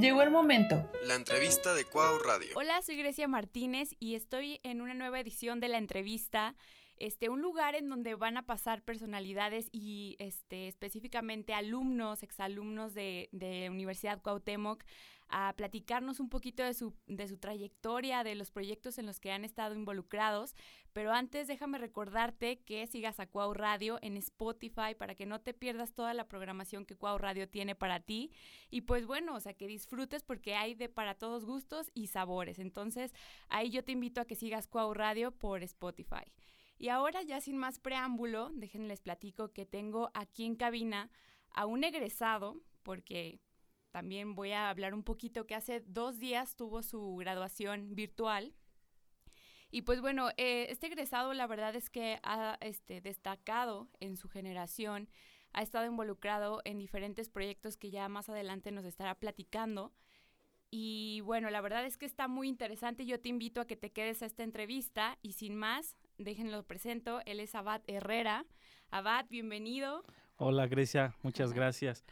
Llegó el momento. La entrevista de Cuau Radio. Hola, soy Grecia Martínez y estoy en una nueva edición de la entrevista. Este, un lugar en donde van a pasar personalidades y este, específicamente alumnos, exalumnos de, de Universidad Cuauhtémoc a platicarnos un poquito de su, de su trayectoria, de los proyectos en los que han estado involucrados. Pero antes déjame recordarte que sigas a Cuau Radio en Spotify para que no te pierdas toda la programación que Cuau Radio tiene para ti. Y pues bueno, o sea, que disfrutes porque hay de para todos gustos y sabores. Entonces ahí yo te invito a que sigas Cuau Radio por Spotify. Y ahora ya sin más preámbulo, déjenles platico que tengo aquí en cabina a un egresado, porque también voy a hablar un poquito que hace dos días tuvo su graduación virtual. Y pues bueno, eh, este egresado la verdad es que ha este, destacado en su generación, ha estado involucrado en diferentes proyectos que ya más adelante nos estará platicando. Y bueno, la verdad es que está muy interesante. Yo te invito a que te quedes a esta entrevista y sin más, déjenlo presento. Él es Abad Herrera. Abad, bienvenido. Hola Grecia, muchas gracias.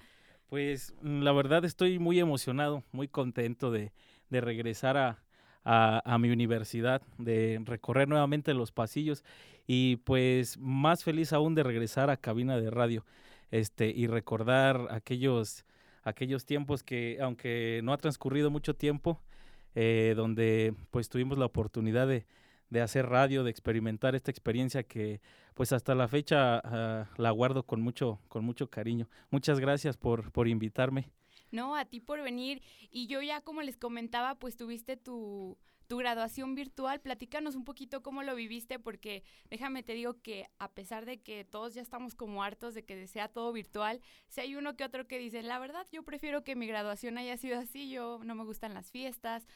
Pues mm, la verdad estoy muy emocionado, muy contento de, regresar a, a, mi universidad, de recorrer nuevamente los pasillos y pues más feliz aún de regresar a cabina de radio este, y recordar aquellos, aquellos tiempos que, aunque no ha transcurrido mucho tiempo, eh, donde pues tuvimos la oportunidad de, de hacer radio, de experimentar esta experiencia que pues hasta la fecha uh, la guardo con mucho, con mucho cariño. Muchas gracias por, por invitarme. No, a ti por venir. Y yo ya como les comentaba, pues tuviste tu, tu graduación virtual. Platícanos un poquito cómo lo viviste, porque déjame te digo que a pesar de que todos ya estamos como hartos de que sea todo virtual, si hay uno que otro que dice, la verdad yo prefiero que mi graduación haya sido así, yo no me gustan las fiestas,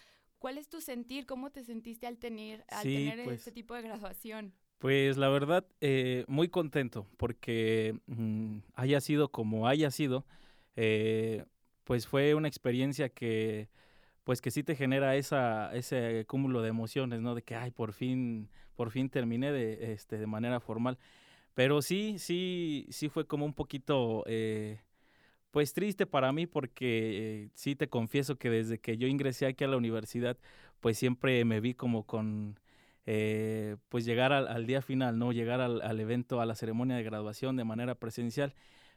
¿Cuál es tu sentir? ¿Cómo te sentiste al tener, al tener pues este tipo de graduación? Pues la verdad, eh, muy contento porque mm, haya sido como haya sido, eh, pues fue una experiencia que, pues que sí te genera esa, ese cúmulo de emociones, ¿no? De que, ay, por fin, por fin terminé de, este, de manera formal. Pero sí, sí, sí fue como un poquito, eh, pues triste para mí porque sí te confieso que desde que yo ingresé aquí a la universidad, pues siempre me vi como con, eh, pues llegar al, día final, ¿no? Llegar al, evento, a la ceremonia de graduación de manera presencial.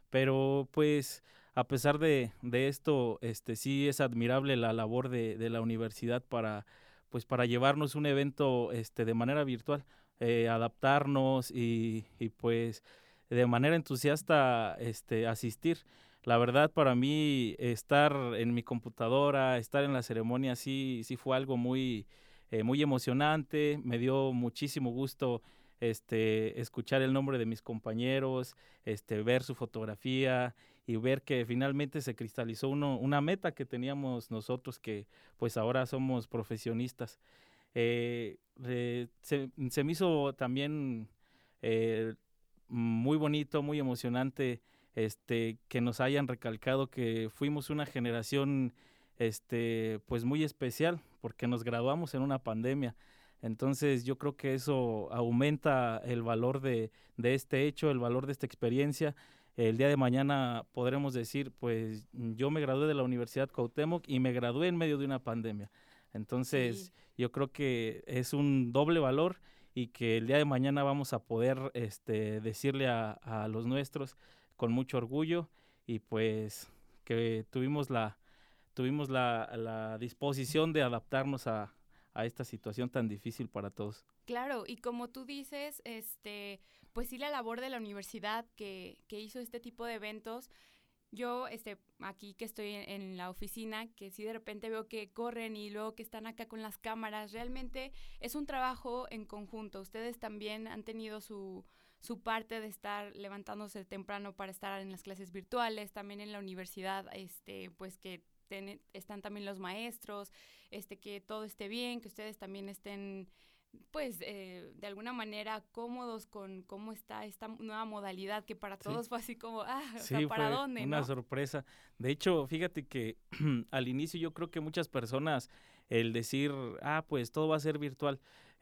Pero pues a pesar de, esto, este sí es admirable la labor de, la universidad para, pues para llevarnos un evento este, de manera virtual, eh, adaptarnos y, y pues de manera entusiasta este, asistir la verdad para mí estar en mi computadora, estar en la ceremonia sí, sí fue algo muy, eh, muy emocionante, me dio muchísimo gusto este, escuchar el nombre de mis compañeros, este, ver su fotografía y ver que finalmente se cristalizó uno, una meta que teníamos nosotros que pues ahora somos profesionistas. Eh, eh, se, se, me hizo también muy bonito, muy emocionante este, que nos hayan recalcado que fuimos una generación este, pues muy especial porque nos graduamos en una pandemia. Entonces yo creo que eso aumenta el valor de, de este hecho, el valor de esta experiencia. El día de mañana podremos decir, pues yo me gradué de la Universidad Cuauhtémoc y me gradué en medio de una pandemia. Entonces yo creo que es un doble valor y que el día de mañana vamos a poder este, decirle a, a los nuestros con mucho orgullo y pues que tuvimos la, tuvimos la, la disposición de adaptarnos a, a esta situación tan difícil para todos. Claro, y como tú dices, este, pues sí la labor de la universidad que, que hizo este tipo de eventos, yo este, aquí que estoy en, en, la oficina, que sí de repente veo que corren y luego que están acá con las cámaras, realmente es un trabajo en conjunto. Ustedes también han tenido su, su parte de estar levantándose temprano para estar en las clases virtuales, también en la universidad, este, pues que están también los maestros, este, que todo esté bien, que ustedes también estén pues eh, de alguna manera cómodos con cómo está esta nueva modalidad que para todos fue así como, ah, ¿para dónde? Una sorpresa. De hecho, fíjate que al inicio yo creo que muchas personas el decir, ah, pues todo va a ser virtual,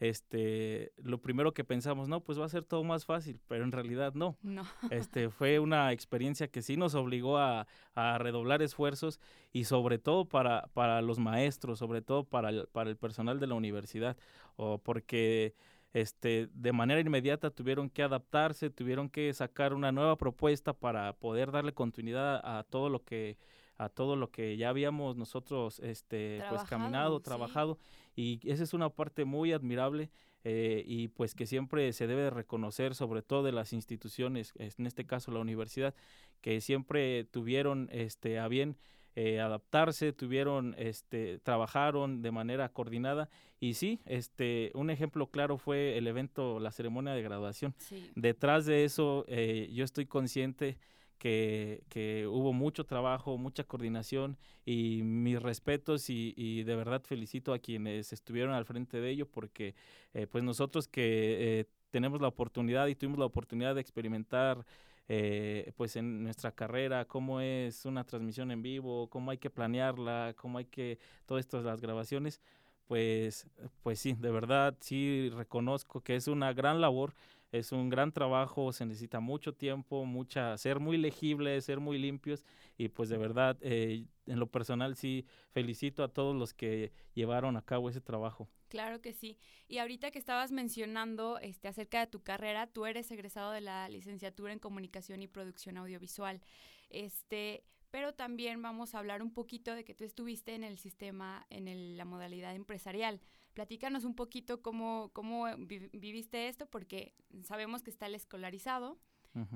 este, lo primero que pensamos, no, pues va a ser todo más fácil, pero en realidad no. No. Este, fue una experiencia que sí nos obligó a, a redoblar esfuerzos y sobre todo para, para los maestros, sobre todo para el, para el personal de la universidad, o porque este, de manera inmediata tuvieron que adaptarse, tuvieron que sacar una nueva propuesta para poder darle continuidad a todo lo que a todo lo que ya habíamos nosotros este pues caminado, trabajado y esa es una parte muy admirable eh, y pues que siempre se debe de reconocer sobre todo de las instituciones, en este caso la universidad, que siempre tuvieron este a bien eh, adaptarse, tuvieron, este, trabajaron de manera coordinada y sí, este, un ejemplo claro fue el evento, la ceremonia de graduación. Detrás de eso, eh, yo estoy consciente que, que, hubo mucho trabajo, mucha coordinación y mis respetos y, y, de verdad felicito a quienes estuvieron al frente de ello porque eh, pues nosotros que tenemos la oportunidad y tuvimos la oportunidad de experimentar eh, pues en nuestra carrera, cómo es una transmisión en vivo, cómo hay que planearla, cómo hay que, todo esto, las grabaciones, pues, pues sí, de verdad sí reconozco que es una gran labor, es un gran trabajo, se necesita mucho tiempo, mucha, ser muy legible, ser muy limpios y pues de verdad, eh, en lo personal sí felicito a todos los que llevaron a cabo ese trabajo. Claro que sí. Y ahorita que estabas mencionando este, acerca de tu carrera, tú eres egresado de la licenciatura en Comunicación y Producción Audiovisual. Este, pero también vamos a hablar un poquito de que tú estuviste en el sistema, en la modalidad empresarial. Platícanos un poquito cómo, cómo viviste esto, porque sabemos que está el escolarizado,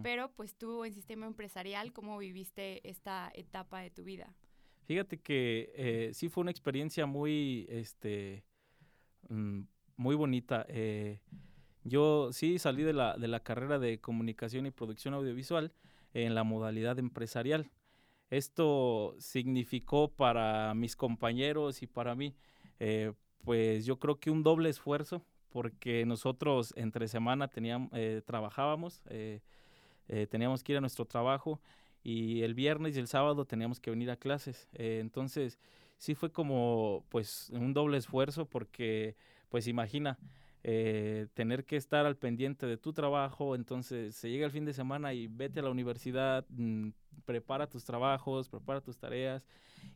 pero pues tú en sistema empresarial, ¿cómo viviste esta etapa de tu vida? Fíjate que eh, sí fue una experiencia muy, este, Mm, muy bonita. Eh, yo sí salí de la, de la carrera de comunicación y producción audiovisual en la modalidad empresarial. Esto significó para mis compañeros y para mí, eh, pues yo creo que un doble esfuerzo, porque nosotros entre semana teníamos, eh, trabajábamos, teníamos que ir a nuestro trabajo y el viernes y el sábado teníamos que venir a clases. entonces, sí fue como pues un doble esfuerzo porque pues imagina eh, tener que estar al pendiente de tu trabajo, entonces se llega el fin de semana y vete a la universidad, mm, prepara tus trabajos, prepara tus tareas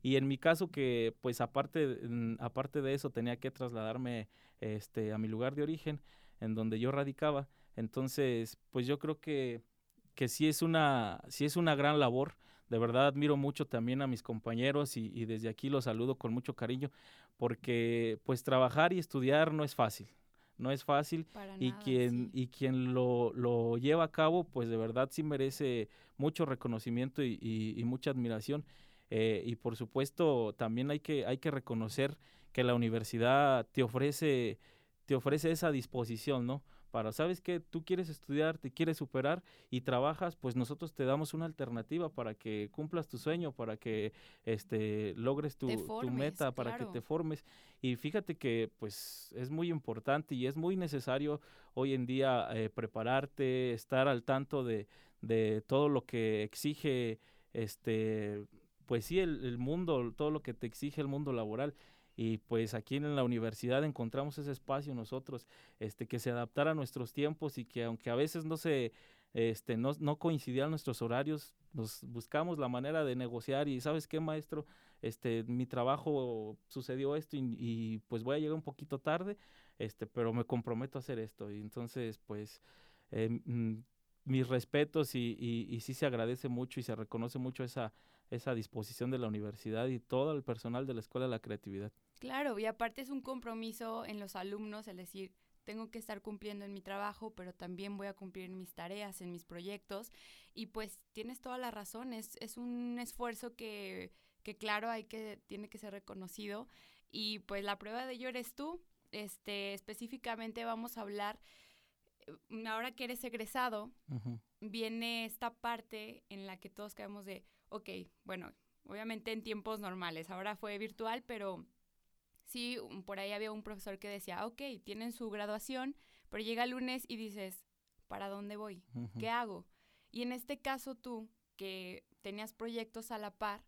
y en mi caso que pues aparte, mm, aparte de eso tenía que trasladarme este, a mi lugar de origen en donde yo radicaba, entonces pues yo creo que, que sí es una, sí es una gran labor de verdad admiro mucho también a mis compañeros y, desde aquí los saludo con mucho cariño porque pues trabajar y estudiar no es fácil no es fácil y quien y quien lo, lo, lleva a cabo pues de verdad sí merece mucho reconocimiento y, mucha admiración. Eh, y por supuesto también hay que hay que reconocer que la universidad te ofrece te ofrece esa disposición no para, ¿sabes que Tú quieres estudiar, te quieres superar y trabajas, pues nosotros te damos una alternativa para que cumplas tu sueño, para que este, logres tu, meta, para que te formes. Y fíjate que pues es muy importante y es muy necesario hoy en día eh, prepararte, estar al tanto de, de todo lo que exige este pues sí el, el mundo, todo lo que te exige el mundo laboral y pues aquí en la universidad encontramos ese espacio nosotros este que se adaptara a nuestros tiempos y que aunque a veces no se este no, no coincidían nuestros horarios nos buscamos la manera de negociar y sabes qué maestro este mi trabajo sucedió esto y, pues voy a llegar un poquito tarde este pero me comprometo a hacer esto. Y entonces pues eh, mm, mis respetos y, y, y sí se agradece mucho y se reconoce mucho esa esa disposición de la universidad y todo el personal de la Escuela de la Creatividad. Claro, y aparte es un compromiso en los alumnos, es decir, tengo que estar cumpliendo en mi trabajo, pero también voy a cumplir en mis tareas, en mis proyectos. Y pues tienes toda la razón, es, es un esfuerzo que, que, claro, hay que, tiene que ser reconocido. Y pues la prueba de ello eres tú. Este, específicamente vamos a hablar, eh, ahora que eres egresado, viene esta parte en la que todos caemos de, ok, bueno, obviamente en tiempos normales, ahora fue virtual, pero sí, por ahí había un profesor que decía, ok, tienen su graduación, pero llega el lunes y dices, ¿para dónde voy? ¿Qué hago? Y en este caso tú, que tenías proyectos a la par,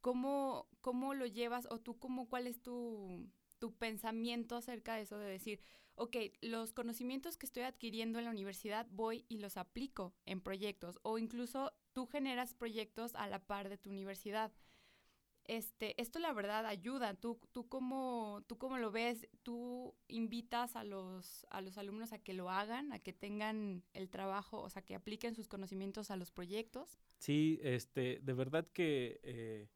¿cómo, cómo lo llevas o tú cómo, cuál es tu, tu pensamiento acerca de eso, de decir, ok, los conocimientos que estoy adquiriendo en la universidad voy y los aplico en proyectos o incluso tú generas proyectos a la par de tu universidad. Este, esto la verdad ayuda. Tú, tú cómo, tú cómo lo ves, tú invitas a los, a los alumnos a que lo hagan, a que tengan el trabajo, o sea, que apliquen sus conocimientos a los proyectos. Sí, este, de verdad que eh,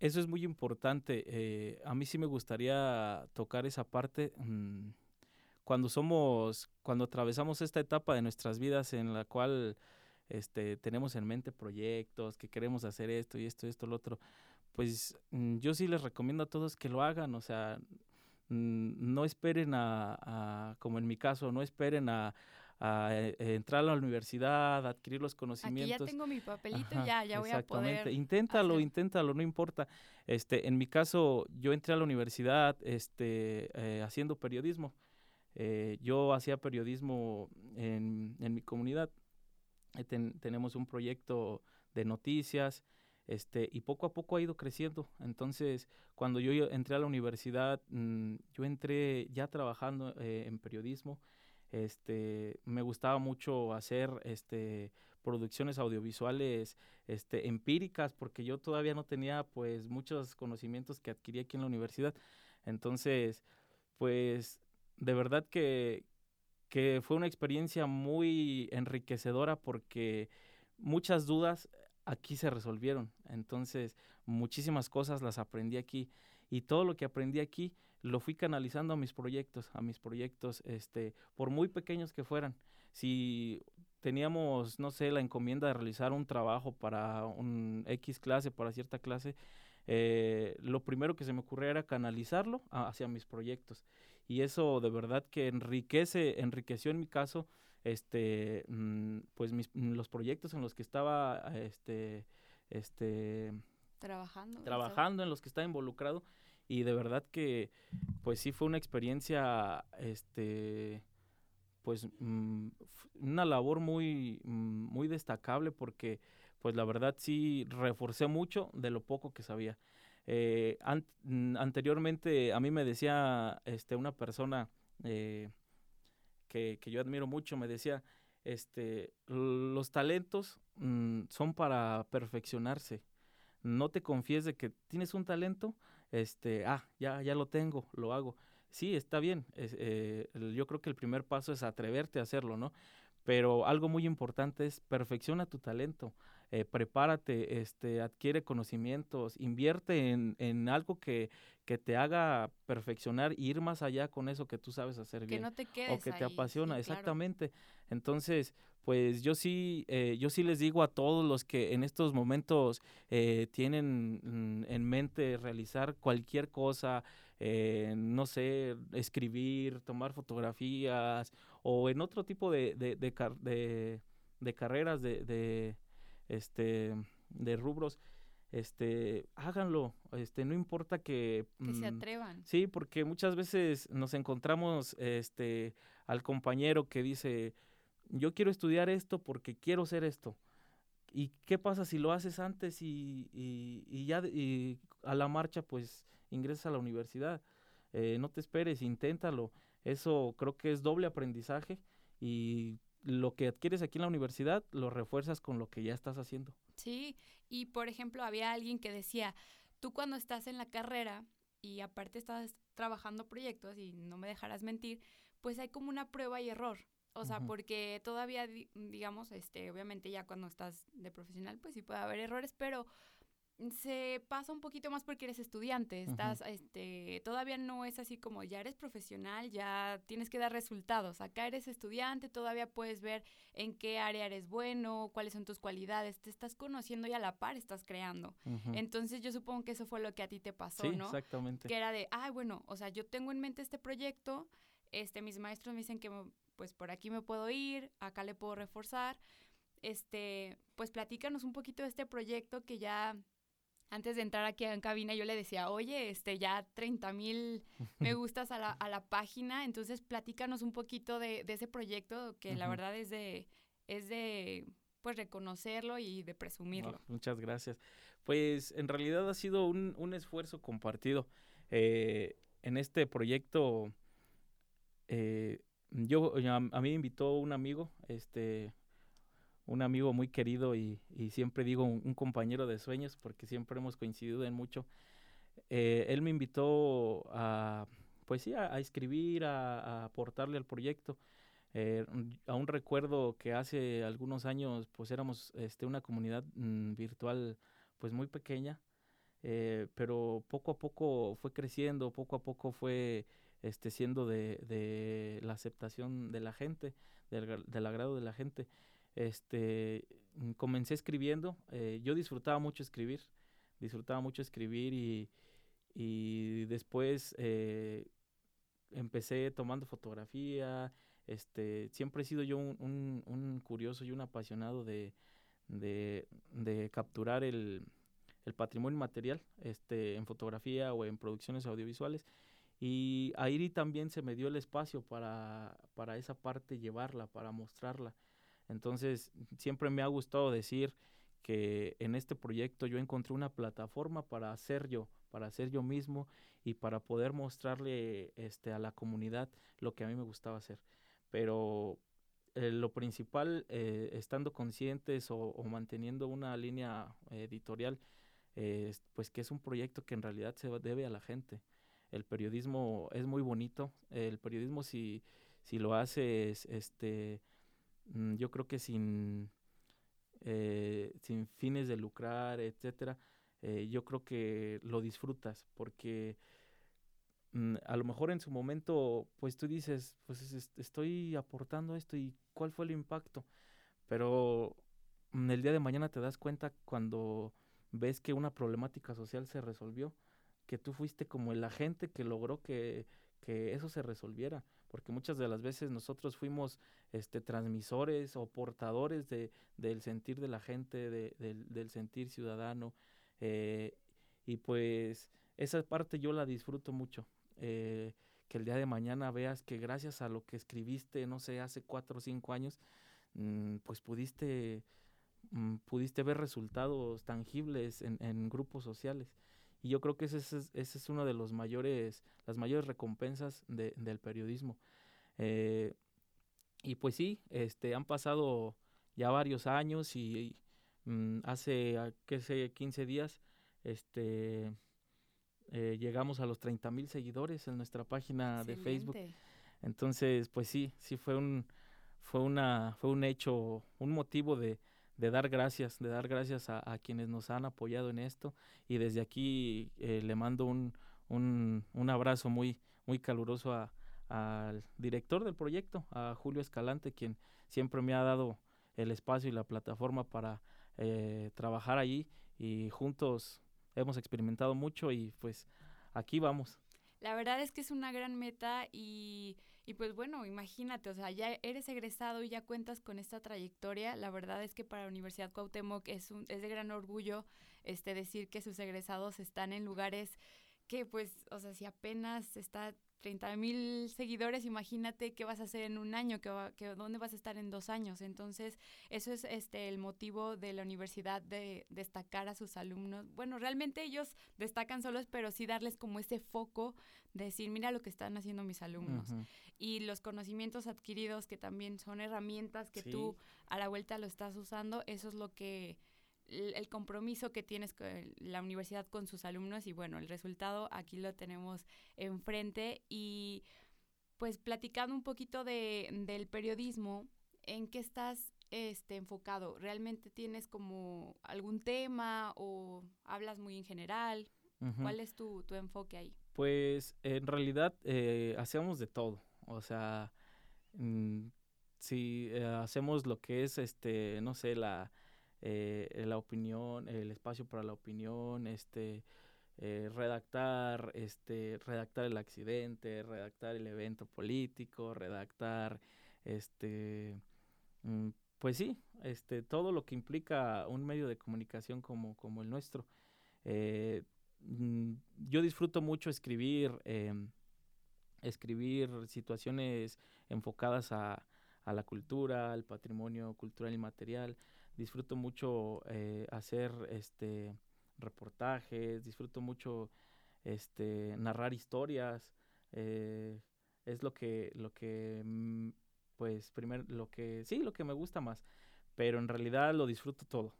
eso es muy importante. Eh, a mí sí me gustaría tocar esa parte. Mm, cuando somos, cuando atravesamos esta etapa de nuestras vidas en la cual este, tenemos en mente proyectos, que queremos hacer esto y esto esto, lo otro, pues mm, yo sí les recomiendo a todos que lo hagan, o sea, mm, no esperen a, como en mi caso, no esperen a, eh, entrar a la universidad, a adquirir los conocimientos. Aquí ya tengo mi papelito, ya, ya voy a poder. Inténtalo, inténtalo, no importa. Este, en mi caso, yo entré a la universidad, este, eh, haciendo periodismo. Eh, yo hacía periodismo en, en mi comunidad eh, tenemos un proyecto de noticias, este, y poco a poco ha ido creciendo. Entonces, cuando yo entré a la universidad, mm, yo entré ya trabajando eh, en periodismo. Este, me gustaba mucho hacer este, producciones audiovisuales este, empíricas, porque yo todavía no tenía pues muchos conocimientos que adquirí aquí en la universidad. Entonces, pues de verdad que, que fue una experiencia muy enriquecedora porque muchas dudas aquí se resolvieron. Entonces, muchísimas cosas las aprendí aquí y todo lo que aprendí aquí lo fui canalizando a mis proyectos, a mis proyectos, este, por muy pequeños que fueran. Si teníamos, no sé, la encomienda de realizar un trabajo para un X clase, para cierta clase, eh, lo primero que se me ocurría era canalizarlo hacia mis proyectos y eso de verdad que enriquece, enriqueció en mi caso, este, mm, pues mis, mm, los proyectos en los que estaba, este, este, trabajando, trabajando en los que estaba involucrado y de verdad que, pues sí fue una experiencia, este, pues mm, una labor muy, muy destacable porque, pues la verdad sí reforcé mucho de lo poco que sabía. Eh, mm, anteriormente a mí me decía este, una persona eh, que, yo admiro mucho, me decía, este, los talentos mm, son para perfeccionarse. No te confíes de que tienes un talento, este, ah, ya, ya lo tengo, lo hago. Sí, está bien. Eh, yo creo que el primer paso es atreverte a hacerlo, ¿no? Pero algo muy importante es perfecciona tu talento. Eh, prepárate, este, adquiere conocimientos, invierte en, en algo que, que, te haga perfeccionar e ir más allá con eso que tú sabes hacer bien. Que no te quedes O que te apasiona, exactamente. Entonces, pues yo sí, eh, yo sí les digo a todos los que en estos momentos eh, tienen mm, en mente realizar cualquier cosa, no sé, escribir, tomar fotografías o en otro tipo de, de, de, de carreras de, este, de rubros, este, háganlo, este, no importa que... Que se mm, atrevan. Sí, porque muchas veces nos encontramos, este, al compañero que dice, yo quiero estudiar esto porque quiero ser esto. ¿Y qué pasa si lo haces antes y, y, ya y a la marcha pues ingresas a la universidad? Eh, no te esperes, inténtalo. Eso creo que es doble aprendizaje y lo que adquieres aquí en la universidad lo refuerzas con lo que ya estás haciendo. Sí, y por ejemplo, había alguien que decía, tú cuando estás en la carrera y aparte estás trabajando proyectos y no me dejarás mentir, pues hay como una prueba y error. O sea, porque todavía, digamos, este, obviamente ya cuando estás de profesional, pues sí puede haber errores, pero se pasa un poquito más porque eres estudiante, estás, este, todavía no es así como ya eres profesional, ya tienes que dar resultados. Acá eres estudiante, todavía puedes ver en qué área eres bueno, cuáles son tus cualidades, te estás conociendo y a la par estás creando. Entonces yo supongo que eso fue lo que a ti te pasó, ¿no? Exactamente. Que era de, ah, bueno, o sea, yo tengo en mente este proyecto, este, mis maestros me dicen que pues por aquí me puedo ir, acá le puedo reforzar. Este, pues platícanos un poquito de este proyecto que ya antes de entrar aquí en cabina yo le decía, oye, este, ya 30 mil me gustas a la, a la, página, entonces platícanos un poquito de, de ese proyecto que la verdad es de, es de, pues reconocerlo y de presumirlo. muchas gracias. Pues en realidad ha sido un, un esfuerzo compartido. Eh, en este proyecto, eh, yo a, mí me invitó un amigo, este, un amigo muy querido y, y siempre digo un, compañero de sueños porque siempre hemos coincidido en mucho. Eh, él me invitó a, pues sí, a, escribir, a, aportarle al proyecto. Eh, aún recuerdo que hace algunos años pues éramos este, una comunidad mm, virtual pues muy pequeña, eh, pero poco a poco fue creciendo, poco a poco fue este, siendo de, de la aceptación de la gente, del, del agrado de la gente este, comencé escribiendo. Eh, yo disfrutaba mucho escribir, disfrutaba mucho escribir y, y después eh, empecé tomando fotografía. Este, siempre he sido yo un, un, curioso y un apasionado de, de, de capturar el, el, patrimonio material este, en fotografía o en producciones audiovisuales. Y ahí también se me dio el espacio para, para esa parte llevarla, para mostrarla. Entonces, siempre me ha gustado decir que en este proyecto yo encontré una plataforma para hacer yo, para hacer yo mismo y para poder mostrarle este, a la comunidad lo que a mí me gustaba hacer. Pero eh, lo principal, eh, estando conscientes o, manteniendo una línea editorial, pues que es un proyecto que en realidad se debe a la gente. El periodismo es muy bonito. El periodismo si, si lo haces este, yo creo que sin, eh, sin fines de lucrar, etcétera, eh, yo creo que lo disfrutas porque mm, a lo mejor en su momento, pues tú dices, pues estoy aportando esto y cuál fue el impacto, pero mm, el día de mañana te das cuenta cuando ves que una problemática social se resolvió, que tú fuiste como el agente que logró que, que eso se resolviera porque muchas de las veces nosotros fuimos este, transmisores o portadores de, del sentir de la gente, de, del sentir ciudadano, eh, y pues esa parte yo la disfruto mucho. Eh, que el día de mañana veas que gracias a lo que escribiste, no sé, hace cuatro o cinco años, mm, pues pudiste, mm, pudiste ver resultados tangibles en, en grupos sociales. Y yo creo que ese es, ese es uno de los mayores, las mayores recompensas de, del periodismo. Eh, y pues sí, este, han pasado ya varios años y, mm, hace, ah, qué sé, 15 días, este, eh, llegamos a los 30 mil seguidores en nuestra página de Facebook. Entonces, pues sí, sí fue un, fue una, fue un hecho, un motivo de, de dar gracias, de dar gracias a, quienes nos han apoyado en esto y desde aquí eh, le mando un, un, un, abrazo muy, muy caluroso a, al director del proyecto, a Julio Escalante, quien siempre me ha dado el espacio y la plataforma para eh, trabajar allí y juntos hemos experimentado mucho y pues aquí vamos. La verdad es que es una gran meta y y pues bueno, imagínate, o sea, ya eres egresado y ya cuentas con esta trayectoria. La verdad es que para la Universidad Cuauhtémoc es, un, es de gran orgullo este, decir que sus egresados están en lugares que pues, o sea, si apenas está 30 mil seguidores, imagínate qué vas a hacer en un año, que, dónde vas a estar en dos años. Entonces, eso es este el motivo de la universidad de destacar a sus alumnos. Bueno, realmente ellos destacan solos, pero sí darles como ese foco de decir, mira lo que están haciendo mis alumnos. Y los conocimientos adquiridos, que también son herramientas que tú a la vuelta lo estás usando, eso es lo que el compromiso que tienes con la universidad con sus alumnos y bueno, el resultado aquí lo tenemos enfrente y pues platicando un poquito de, del periodismo, ¿en qué estás este, enfocado? ¿Realmente tienes como algún tema o hablas muy en general? ¿Cuál es tu, tu, enfoque ahí? Pues en realidad eh, hacemos de todo, o sea, mm, si eh, hacemos lo que es, este, no sé, la eh, la opinión, el espacio para la opinión, este, eh, redactar, este, redactar el accidente, redactar el evento político, redactar, este, mm, pues sí, este, todo lo que implica un medio de comunicación como, como el nuestro. Eh, mm, yo disfruto mucho escribir, em, escribir situaciones enfocadas a, a la cultura, al patrimonio cultural y material, disfruto mucho eh, hacer este reportajes, disfruto mucho este narrar historias, eh, es lo que, lo que, mm, pues, primero, lo que, sí, lo que me gusta más, pero en realidad lo disfruto todo.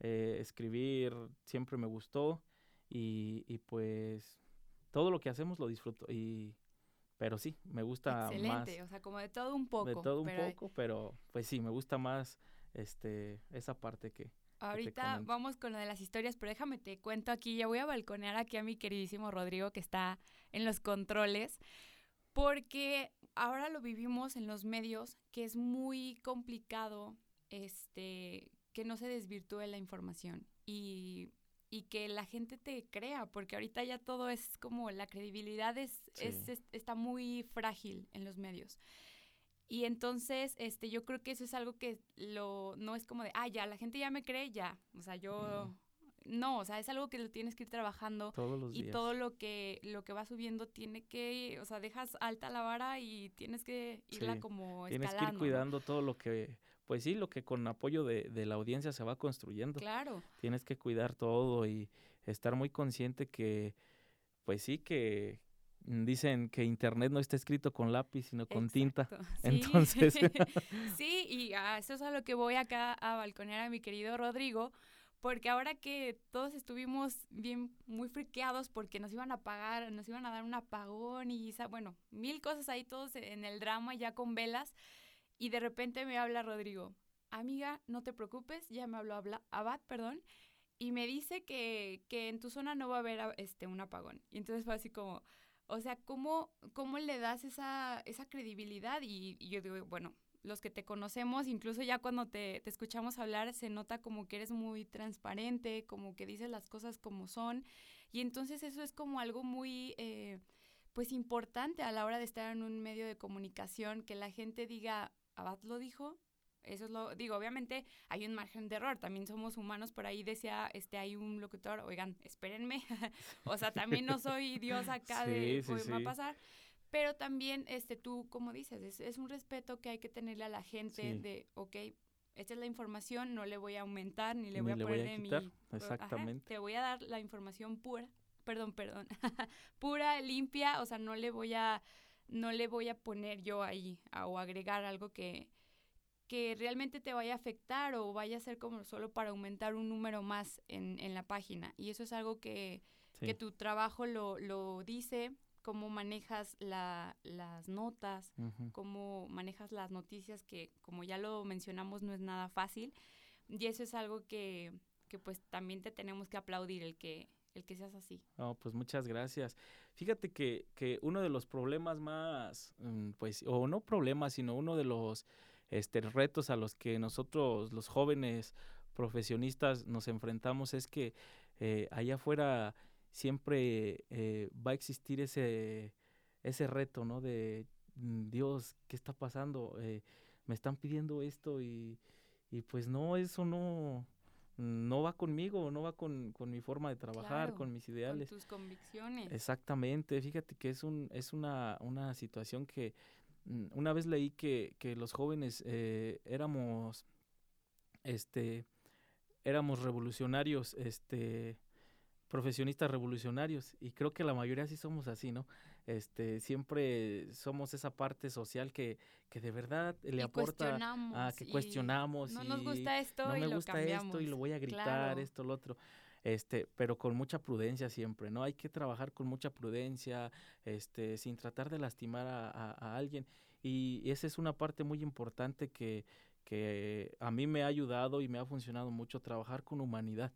Eh, escribir siempre me gustó y, y, pues todo lo que hacemos lo disfruto y pero sí, me gusta Excelente, o sea, como de todo un poco. De todo un poco, pero pues sí, me gusta más este esa parte que Ahorita vamos con lo de las historias, pero déjame te cuento aquí, ya voy a balconear aquí a mi queridísimo Rodrigo que está en los controles, porque ahora lo vivimos en los medios, que es muy complicado este que no se desvirtúe la información y, y que la gente te crea, porque ahorita ya todo es como la credibilidad es, es, está muy frágil en los medios. Y entonces, este, yo creo que eso es algo que lo, no es como de, ah, ya, la gente ya me cree, ya. O sea, yo, no, o sea, es algo que lo tienes que ir trabajando. Todos los y todo lo que, lo que va subiendo tiene que, o sea, dejas alta la vara y tienes que irla como escalando. Tienes que ir cuidando todo lo que, pues sí, lo que con apoyo de, de la audiencia se va construyendo. Claro. Tienes que cuidar todo y estar muy consciente que, pues sí, que, dicen que internet no está escrito con lápiz, sino con tinta. Entonces. sí, y eso es a lo que voy acá a balconear a mi querido Rodrigo, porque ahora que todos estuvimos bien muy friqueados porque nos iban a pagar, nos iban a dar un apagón y bueno, mil cosas ahí todos en el drama ya con velas, y de repente me habla Rodrigo, amiga, no te preocupes, ya me habló Abad, perdón, y me dice que, que en tu zona no va a haber este, un apagón. Y entonces fue así como, o sea, ¿cómo, cómo le das esa, esa credibilidad? Y, yo digo, bueno, los que te conocemos, incluso ya cuando te, te, escuchamos hablar, se nota como que eres muy transparente, como que dices las cosas como son. Y entonces eso es como algo muy, eh, pues, importante a la hora de estar en un medio de comunicación, que la gente diga, Abad lo dijo, eso es lo, digo, obviamente hay un margen de error, también somos humanos, por ahí decía, este, hay un locutor, oigan, espérenme, o sea, también no soy Dios acá de, sí, va a pasar, pero también, este, tú, como dices, es, un respeto que hay que tenerle a la gente de, ok, esta es la información, no le voy a aumentar, ni le voy a poner de mi... Exactamente. te voy a dar la información pura, perdón, perdón, pura, limpia, o sea, no le voy a, no le voy a poner yo ahí o agregar algo que que realmente te vaya a afectar o vaya a ser como solo para aumentar un número más en, en la página. Y eso es algo que, que tu trabajo lo, lo dice, cómo manejas la, las notas, cómo manejas las noticias, que como ya lo mencionamos no es nada fácil. Y eso es algo que, que pues también te tenemos que aplaudir, el que, el que seas así. Oh, pues muchas gracias. Fíjate que, que uno de los problemas más, mm, pues, o no problemas, sino uno de los este, retos a los que nosotros los jóvenes profesionistas nos enfrentamos es que eh, allá afuera siempre eh, va a existir ese, ese reto, ¿no? De mm, Dios, ¿qué está pasando? Eh, me están pidiendo esto y, y, pues no, eso no, no va conmigo, no va con, con mi forma de trabajar, con mis ideales. Con tus convicciones. Exactamente, fíjate que es, un, es una, una situación que una vez leí que, que los jóvenes eh, éramos, este, éramos revolucionarios, este, profesionistas revolucionarios y creo que la mayoría sí somos así, ¿no? Este, siempre somos esa parte social que, que de verdad le aporta a que cuestionamos no nos gusta esto no y me lo gusta esto y lo voy a gritar, esto, lo otro este, pero con mucha prudencia siempre, ¿no? Hay que trabajar con mucha prudencia, este, sin tratar de lastimar a, a, alguien. Y esa es una parte muy importante que, que a mí me ha ayudado y me ha funcionado mucho trabajar con humanidad.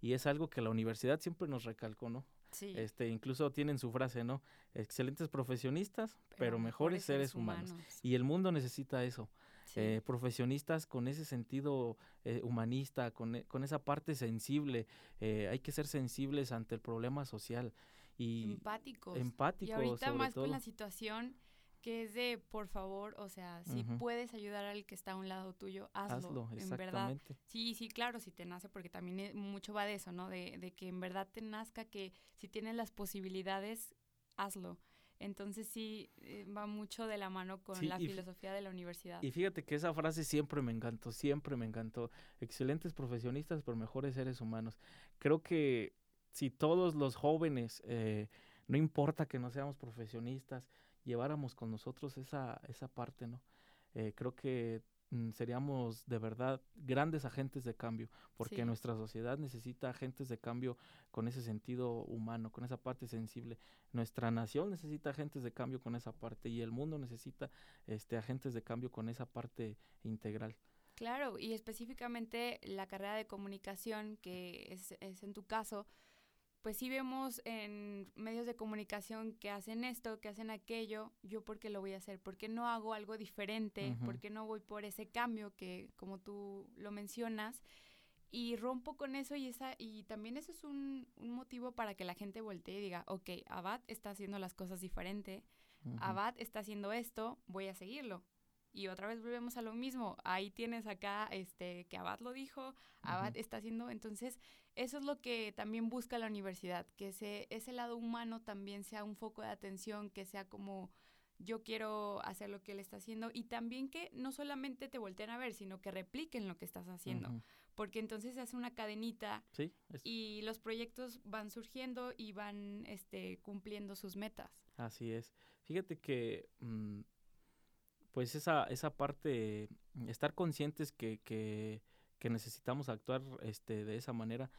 Y es algo que la universidad siempre nos recalcó, ¿no? Sí. Este, incluso tienen su frase, ¿no? Excelentes profesionistas, pero, mejores, seres humanos. Y el mundo necesita eso. Eh, profesionistas con ese sentido eh, humanista, con, e, con, esa parte sensible. Eh, hay que ser sensibles ante el problema social. Y empáticos. Empáticos. Y ahorita más con la situación que es de, por favor, o sea, si puedes ayudar al que está a un lado tuyo, hazlo, en verdad. Sí, sí, claro, si te nace, porque también mucho va de eso, ¿no? De, de que en verdad te nazca que si tienes las posibilidades, hazlo. Entonces sí, eh, va mucho de la mano con la filosofía de la universidad. Y fíjate que esa frase siempre me encantó, siempre me encantó. Excelentes profesionistas, pero mejores seres humanos. Creo que si todos los jóvenes, eh, no importa que no seamos profesionistas, lleváramos con nosotros esa, esa parte, ¿no? Eh, creo que seríamos de verdad grandes agentes de cambio, porque nuestra sociedad necesita agentes de cambio con ese sentido humano, con esa parte sensible. Nuestra nación necesita agentes de cambio con esa parte y el mundo necesita este agentes de cambio con esa parte integral. Claro, y específicamente la carrera de comunicación, que es, es en tu caso, pues sí vemos en medios de comunicación que hacen esto, que hacen aquello, yo por qué lo voy a hacer, por qué no hago algo diferente, por qué no voy por ese cambio que como tú lo mencionas y rompo con eso y esa y también eso es un, motivo para que la gente voltee y diga, ok, Abad está haciendo las cosas diferente, Abad está haciendo esto, voy a seguirlo. Y otra vez volvemos a lo mismo. Ahí tienes acá este que Abad lo dijo, Abad está haciendo, entonces eso es lo que también busca la universidad, que ese, ese lado humano también sea un foco de atención, que sea como yo quiero hacer lo que él está haciendo y también que no solamente te volteen a ver, sino que repliquen lo que estás haciendo, porque entonces se hace una cadenita y los proyectos van surgiendo y van este, cumpliendo sus metas. Así es. Fíjate que mm, pues esa, esa parte, estar conscientes que, que, que, necesitamos actuar este, de esa manera,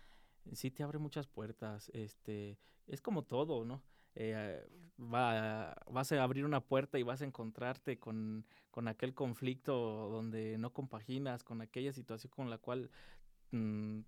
sí te abre muchas puertas. Este, es como todo, ¿no? Eh, va, vas a abrir una puerta y vas a encontrarte con, con, aquel conflicto donde no compaginas, con aquella situación con la cual mm,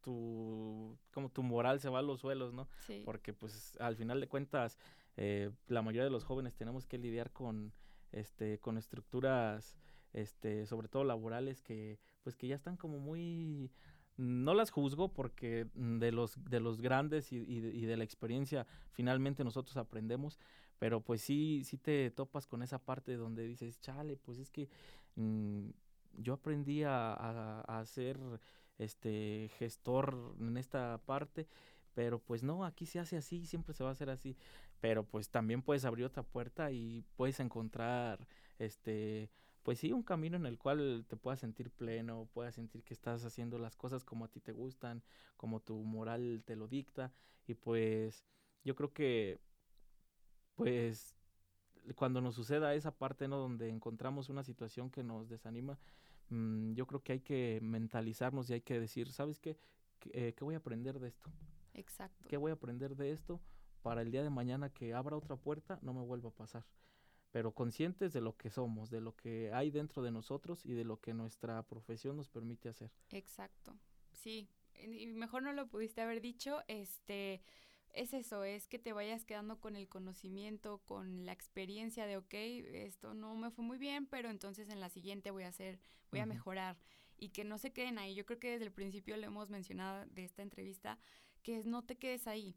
tu, como tu moral se va a los suelos, ¿no? Porque pues al final de cuentas eh, la mayoría de los jóvenes tenemos que lidiar con este, con estructuras, este, sobre todo laborales, que, pues que ya están como muy, no las juzgo porque de los, de los grandes y, y, de la experiencia finalmente nosotros aprendemos, pero pues sí, sí te topas con esa parte donde dices, chale, pues es que mm, yo aprendí a, a, a, ser este gestor en esta parte pero pues no, aquí se hace así, siempre se va a hacer así, pero pues también puedes abrir otra puerta y puedes encontrar, este, pues sí, un camino en el cual te puedas sentir pleno, puedas sentir que estás haciendo las cosas como a ti te gustan, como tu moral te lo dicta, y pues yo creo que, pues, cuando nos suceda esa parte, ¿no? Donde encontramos una situación que nos desanima, mm, yo creo que hay que mentalizarnos y hay que decir, ¿sabes qué? ¿Qué, eh, ¿Qué voy a aprender de esto? Exacto. ¿Qué voy a aprender de esto para el día de mañana que abra otra puerta no me vuelva a pasar? Pero conscientes de lo que somos, de lo que hay dentro de nosotros y de lo que nuestra profesión nos permite hacer. Exacto. Sí, y mejor no lo pudiste haber dicho, este es eso, es que te vayas quedando con el conocimiento, con la experiencia de, ok, esto no me fue muy bien, pero entonces en la siguiente voy a hacer, voy a mejorar y que no se queden ahí. Yo creo que desde el principio lo hemos mencionado de esta entrevista, que es no te quedes ahí.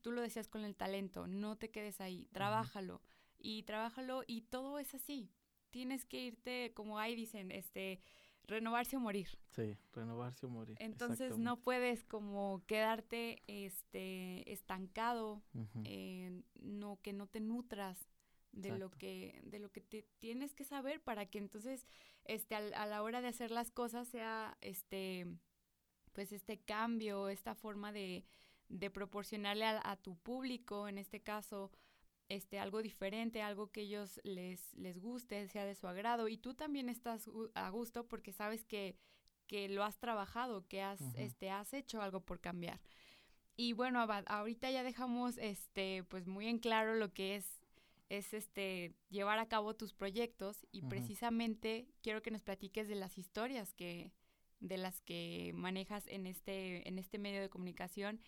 Tú lo decías con el talento, no te quedes ahí, trabájalo y trabájalo y todo es así. Tienes que irte, como ahí dicen, este, renovarse o morir. Sí, renovarse o morir. Entonces no puedes como quedarte este estancado, no que no te nutras de lo que de lo que te tienes que saber para que entonces este a la hora de hacer las cosas sea este pues este cambio, esta forma de, de proporcionarle a, tu público, en este caso, este, algo diferente, algo que ellos les, les guste, sea de su agrado. Y tú también estás a gusto porque sabes que, que lo has trabajado, que has, este, has hecho algo por cambiar. Y bueno, ahorita ya dejamos este, pues muy en claro lo que es es este llevar a cabo tus proyectos y precisamente quiero que nos platiques de las historias que, de las que manejas en este, en este medio de comunicación,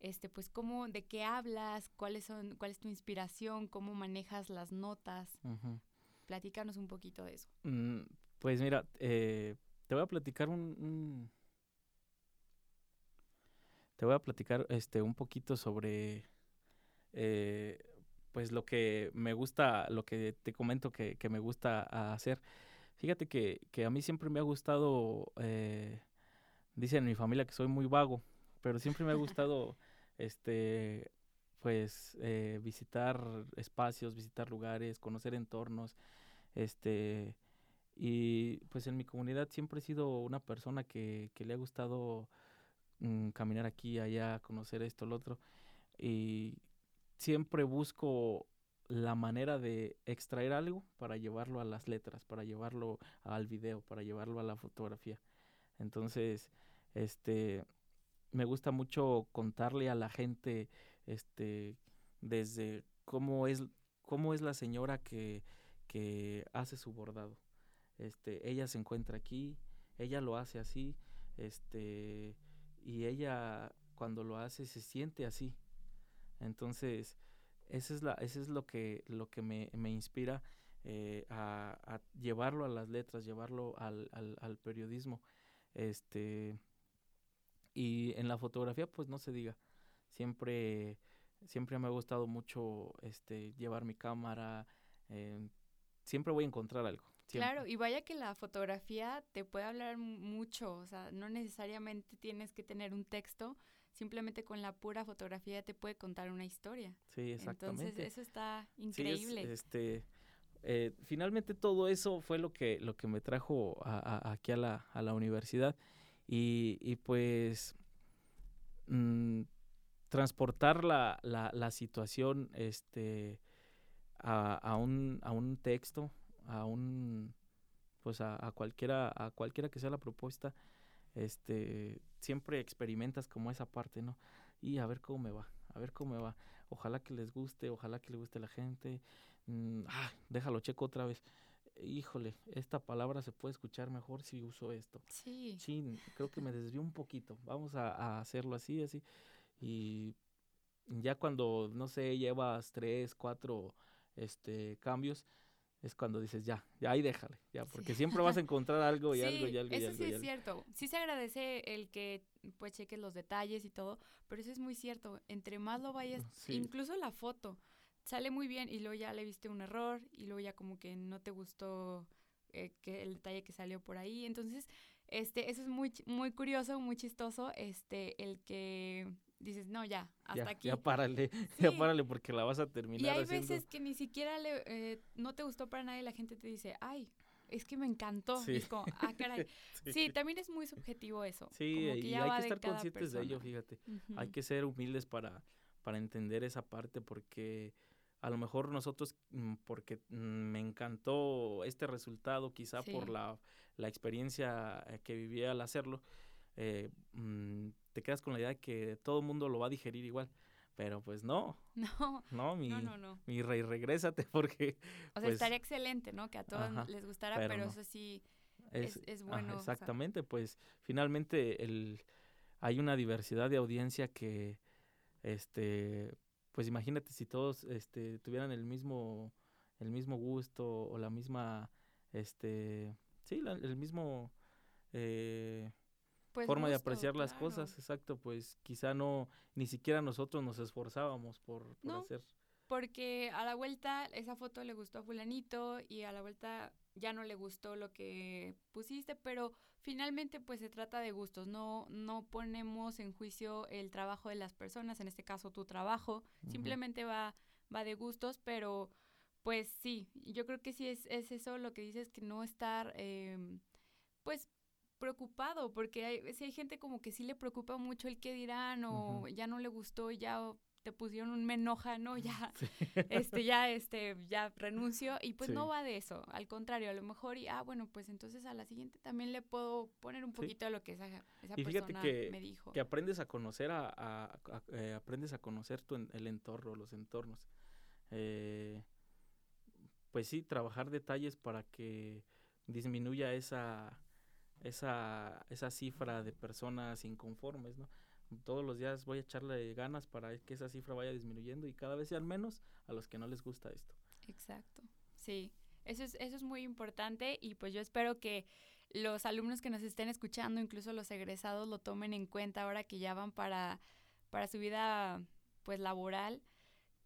este, pues cómo, de qué hablas, cuáles son, cuál es tu inspiración, cómo manejas las notas. Platícanos un poquito de eso. Mm, pues mira, eh, te voy a platicar un, te voy a platicar este un poquito sobre eh, pues lo que me gusta, lo que te comento que, que me gusta hacer. Fíjate que, que, a mí siempre me ha gustado, eh, dicen en mi familia que soy muy vago, pero siempre me ha gustado, este, pues eh, visitar espacios, visitar lugares, conocer entornos, este, y pues en mi comunidad siempre he sido una persona que, que le ha gustado mm, caminar aquí, allá, conocer esto, lo otro, y siempre busco la manera de extraer algo para llevarlo a las letras, para llevarlo al video, para llevarlo a la fotografía. Entonces, este, me gusta mucho contarle a la gente, este, desde cómo es, cómo es la señora que, que hace su bordado. Este, ella se encuentra aquí, ella lo hace así, este, y ella cuando lo hace se siente así. Entonces, eso es, la, es lo que, lo que me, me inspira eh, a, a, llevarlo a las letras, llevarlo al, al, al periodismo. Este, y en la fotografía, pues no se diga. Siempre, siempre me ha gustado mucho este, llevar mi cámara. Eh, siempre voy a encontrar algo. Siempre. Claro, y vaya que la fotografía te puede hablar mucho, o sea, no necesariamente tienes que tener un texto, simplemente con la pura fotografía te puede contar una historia. Sí, exactamente. Entonces, eso está increíble. Sí, es, este, eh, finalmente todo eso fue lo que, lo que me trajo a, a, aquí a la, a la universidad y, y pues mmm, transportar la, la, la, situación este, a, a, un, a un texto, a un pues a, a, cualquiera, a cualquiera que sea la propuesta, este, siempre experimentas como esa parte, ¿no? Y a ver cómo me va, a ver cómo me va. Ojalá que les guste, ojalá que le guste a la gente. Mm, ah, déjalo checo otra vez híjole, esta palabra se puede escuchar mejor si uso esto. Sí. Creo que me desvió un poquito. Vamos a, a, hacerlo así, así. Y ya cuando, no sé, llevas tres, cuatro este, cambios, es cuando dices, ya, ya ahí déjale, ya, porque sí. siempre vas a encontrar algo y sí, algo y algo. Eso algo, sí y es algo. cierto. Sí se agradece el que pues cheques los detalles y todo, pero eso es muy cierto. Entre más lo vayas, sí. incluso la foto sale muy bien y luego ya le viste un error y luego ya como que no te gustó eh, que el detalle que salió por ahí. Entonces, este, eso es muy, muy curioso, muy chistoso, este, el que dices, no, ya, hasta ya, aquí. Ya párale, sí. ya párale porque la vas a terminar Y hay haciendo... veces que ni siquiera le, eh, no te gustó para nada y la gente te dice, ay, es que me encantó. Sí. Y es como, ah, caray. sí. sí. también es muy subjetivo eso. Sí, que y hay que estar conscientes persona. de ello, fíjate. Uh -huh. Hay que ser humildes para, para entender esa parte porque a lo mejor nosotros, mm, porque mm, me encantó este resultado, quizá sí. por la, la, experiencia eh, que viví al hacerlo, eh, mmm, te quedas con la idea de que todo el mundo lo va a digerir igual. Pero pues no. No. No, mi, no, no, no. mi rey, regrésate porque... O sea, pues, estaría excelente, ¿no? Que a todos ajá, les gustara, pero, eso sí es, es, es bueno. Ajá, exactamente, o sea. pues finalmente el, hay una diversidad de audiencia que, este, pues imagínate si todos este, tuvieran el mismo, el mismo gusto o la misma, este, sí, la, el mismo eh, pues forma gusto, de apreciar claro. las cosas, exacto, pues quizá no, ni siquiera nosotros nos esforzábamos por, por no, hacer. Porque a la vuelta esa foto le gustó a fulanito y a la vuelta ya no le gustó lo que pusiste, pero finalmente pues se trata de gustos, no, no ponemos en juicio el trabajo de las personas, en este caso tu trabajo, uh -huh. simplemente va, va de gustos, pero pues sí, yo creo que sí es, es eso lo que dices, que no estar eh, pues preocupado, porque hay, si hay gente como que sí le preocupa mucho el qué dirán o uh -huh. ya no le gustó, ya te pusieron un me enoja, ¿no? Ya, sí. este, ya, este, ya renuncio. Y pues sí. no va de eso. Al contrario, a lo mejor, y ah, bueno, pues entonces a la siguiente también le puedo poner un poquito sí. de lo que esa, esa y fíjate persona que, me dijo. Que aprendes a conocer a, a, a eh, aprendes a conocer tu, el entorno, los entornos. Eh, pues sí, trabajar detalles para que disminuya esa, esa, esa cifra de personas inconformes, ¿no? Todos los días voy a echarle ganas para que esa cifra vaya disminuyendo y cada vez sean menos a los que no les gusta esto. Exacto, sí, eso es, eso es muy importante y pues yo espero que los alumnos que nos estén escuchando, incluso los egresados, lo tomen en cuenta ahora que ya van para, para su vida pues laboral,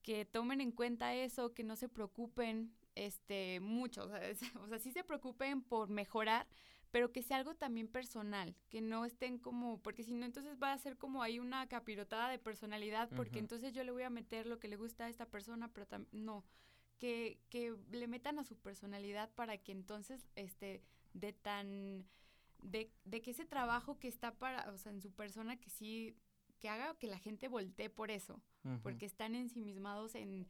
que tomen en cuenta eso, que no se preocupen este mucho, o sea, es, o sea sí se preocupen por mejorar, pero que sea algo también personal, que no estén como, porque si no, entonces va a ser como hay una capirotada de personalidad, porque entonces yo le voy a meter lo que le gusta a esta persona, pero no, que, que le metan a su personalidad para que entonces, este, de tan, de, de que ese trabajo que está para, o sea, en su persona, que sí que haga que la gente voltee por eso, porque están ensimismados en,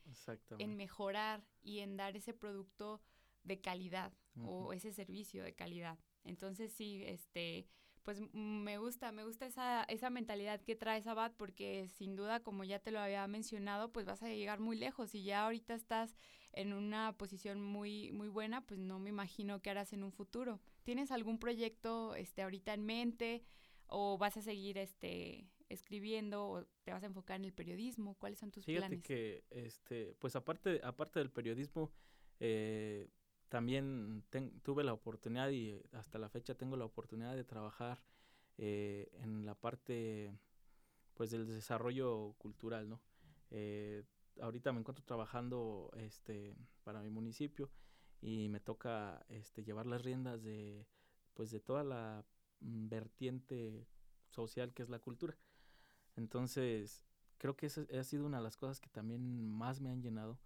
en mejorar y en dar ese producto de calidad o ese servicio de calidad. Entonces sí, este, pues me gusta, me gusta esa, esa mentalidad que trae Sabat porque sin duda, como ya te lo había mencionado, pues vas a llegar muy lejos y ya ahorita estás en una posición muy, muy buena, pues no me imagino qué harás en un futuro. ¿Tienes algún proyecto este, ahorita en mente o vas a seguir este, escribiendo o te vas a enfocar en el periodismo? ¿Cuáles son tus Fíjate planes? que, este, pues aparte, aparte del periodismo, eh, también tuve la oportunidad y hasta la fecha tengo la oportunidad de trabajar eh, en la parte pues del desarrollo cultural, ¿no? Eh, ahorita me encuentro trabajando este para mi municipio y me toca este llevar las riendas de pues de toda la mm, vertiente social que es la cultura. Entonces, creo que esa ha sido una de las cosas que también más me han llenado,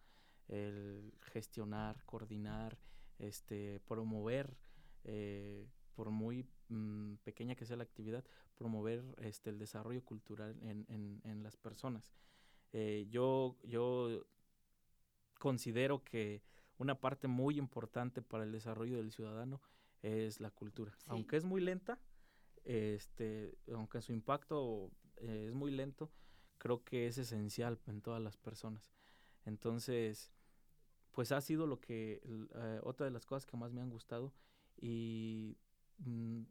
el gestionar, coordinar, este, promover, eh, por muy mm, pequeña que sea la actividad, promover este, el desarrollo cultural en, en, en las personas. Eh, yo, yo considero que una parte muy importante para el desarrollo del ciudadano es la cultura. Aunque es muy lenta, este, aunque su impacto eh, es muy lento, creo que es esencial en todas las personas. Entonces, pues ha sido lo que, eh, otra de las cosas que más me han gustado y mm,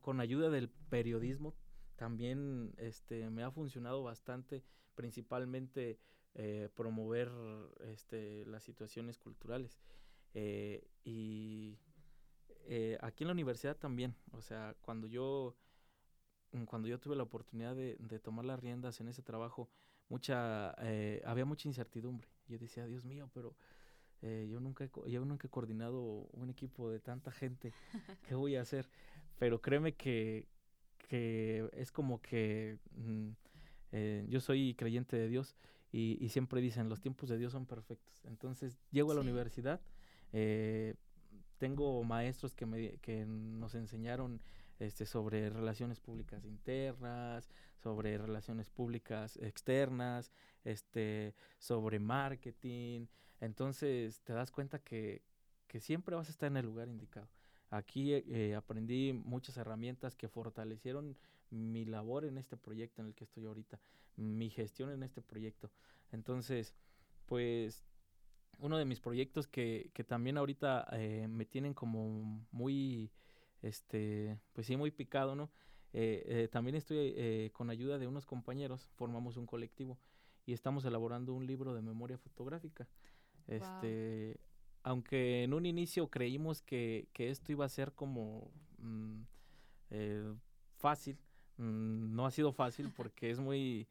con ayuda del periodismo también este, me ha funcionado bastante, principalmente eh, promover este, las situaciones culturales. y aquí en la universidad también, o sea, cuando yo Mm, cuando yo tuve la oportunidad de, tomar las riendas en ese trabajo, mucha, eh, había mucha incertidumbre. Yo decía, Dios mío, pero eh, yo, nunca he, yo nunca he coordinado un equipo de tanta gente, ¿qué voy a hacer? Pero créeme que, que es como que mm, eh, yo soy creyente de Dios y, siempre dicen, los tiempos de Dios son perfectos. Entonces, llego a la universidad, tengo maestros que, me, que nos enseñaron este, sobre relaciones públicas internas, sobre relaciones públicas externas, este, sobre marketing. Entonces te das cuenta que, que siempre vas a estar en el lugar indicado. Aquí eh, aprendí muchas herramientas que fortalecieron mi labor en este proyecto en el que estoy ahorita, mi gestión en este proyecto. Entonces, pues uno de mis proyectos que, que también ahorita eh, me tienen como muy este, pues sí, muy picado, ¿no? Eh, eh, también estoy eh, con ayuda de unos compañeros, formamos un colectivo y estamos elaborando un libro de memoria fotográfica. Este, aunque en un inicio creímos que, que esto iba a ser como mm, fácil, mm, no ha sido fácil porque es muy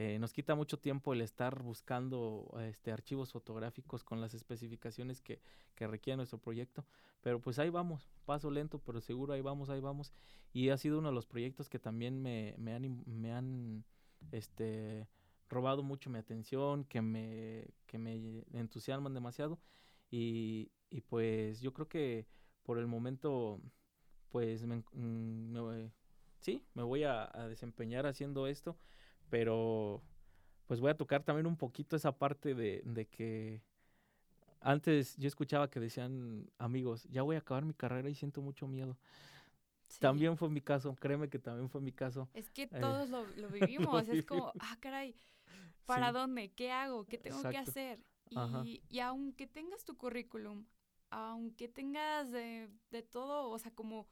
eh, nos quita mucho tiempo el estar buscando este, archivos fotográficos con las especificaciones que, que requiere nuestro proyecto. Pero pues ahí vamos, paso lento, pero seguro ahí vamos, ahí vamos. Y ha sido uno de los proyectos que también me, me han, me han este, robado mucho mi atención, que me, que me entusiasman demasiado. Y, y pues yo creo que por el momento, pues me, mm, sí, me voy a desempeñar haciendo esto pero pues voy a tocar también un poquito esa parte de, de que antes yo escuchaba que decían amigos, ya voy a acabar mi carrera y siento mucho miedo. También fue mi caso, créeme que también fue mi caso. Es que eh, todos lo, lo, vivimos, es como, ah, caray, ¿para dónde? ¿Qué hago? ¿Qué tengo que hacer? Y, y, aunque tengas tu currículum, aunque tengas de, de todo, o sea, como,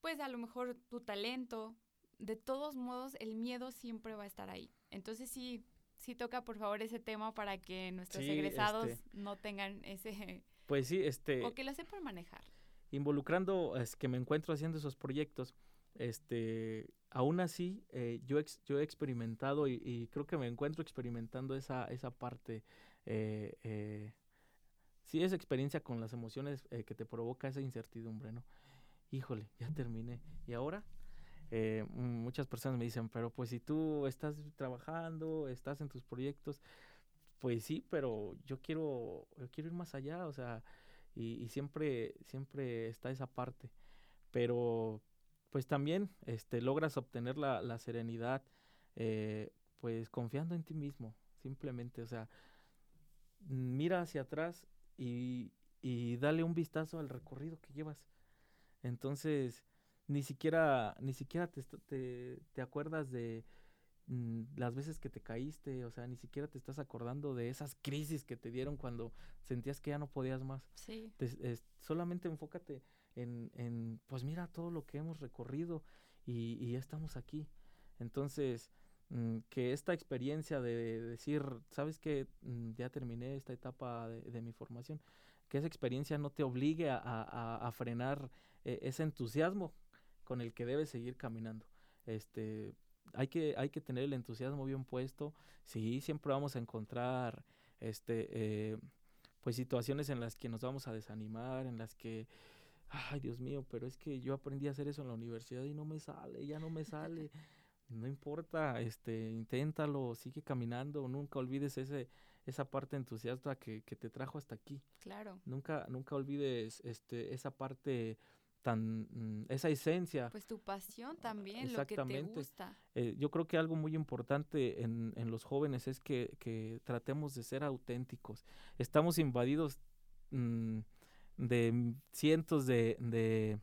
pues a lo mejor tu talento, de todos modos el miedo siempre va a estar ahí. Entonces sí, sí toca por favor ese tema para que nuestros egresados este no tengan ese... Pues sí, este... O que lo sepan manejar. Involucrando, es que me encuentro haciendo esos proyectos, este, aún así eh, yo, yo he experimentado y, creo que me encuentro experimentando esa, esa parte, eh, eh, sí, esa experiencia con las emociones que te provoca esa incertidumbre, ¿no? híjole, ya terminé. ¿Y ahora? Eh, muchas personas me dicen, pero pues si tú estás trabajando, estás en tus proyectos, pues sí, pero yo quiero, quiero ir más allá, o sea, y, siempre, siempre está esa parte. Pero pues también este, logras obtener la, la serenidad, eh, pues confiando en ti mismo, simplemente, o sea, mira hacia atrás y, y dale un vistazo al recorrido que llevas. Entonces, ni siquiera, ni siquiera te, te, te acuerdas de mm, las veces que te caíste, o sea, ni siquiera te estás acordando de esas crisis que te dieron cuando sentías que ya no podías más. Sí. solamente enfócate en, en, pues mira todo lo que hemos recorrido y, y ya estamos aquí. Entonces, mm, que esta experiencia de, decir, sabes que mm, ya terminé esta etapa de, de, mi formación, que esa experiencia no te obligue a, a, a frenar eh, ese entusiasmo con el que debes seguir caminando. Este, hay que, hay que tener el entusiasmo bien puesto. Sí, siempre vamos a encontrar este, eh, pues situaciones en las que nos vamos a desanimar, en las que, ay Dios mío, pero es que yo aprendí a hacer eso en la universidad y no me sale, ya no me sale. no importa, este, inténtalo, sigue caminando, nunca olvides ese, esa parte entusiasta que, que te trajo hasta aquí. Claro. Nunca, nunca olvides este, esa parte tan mm, esa esencia. Pues tu pasión también, lo que te gusta. Eh, yo creo que algo muy importante en, en los jóvenes es que, que, tratemos de ser auténticos. Estamos invadidos mm, de cientos de, de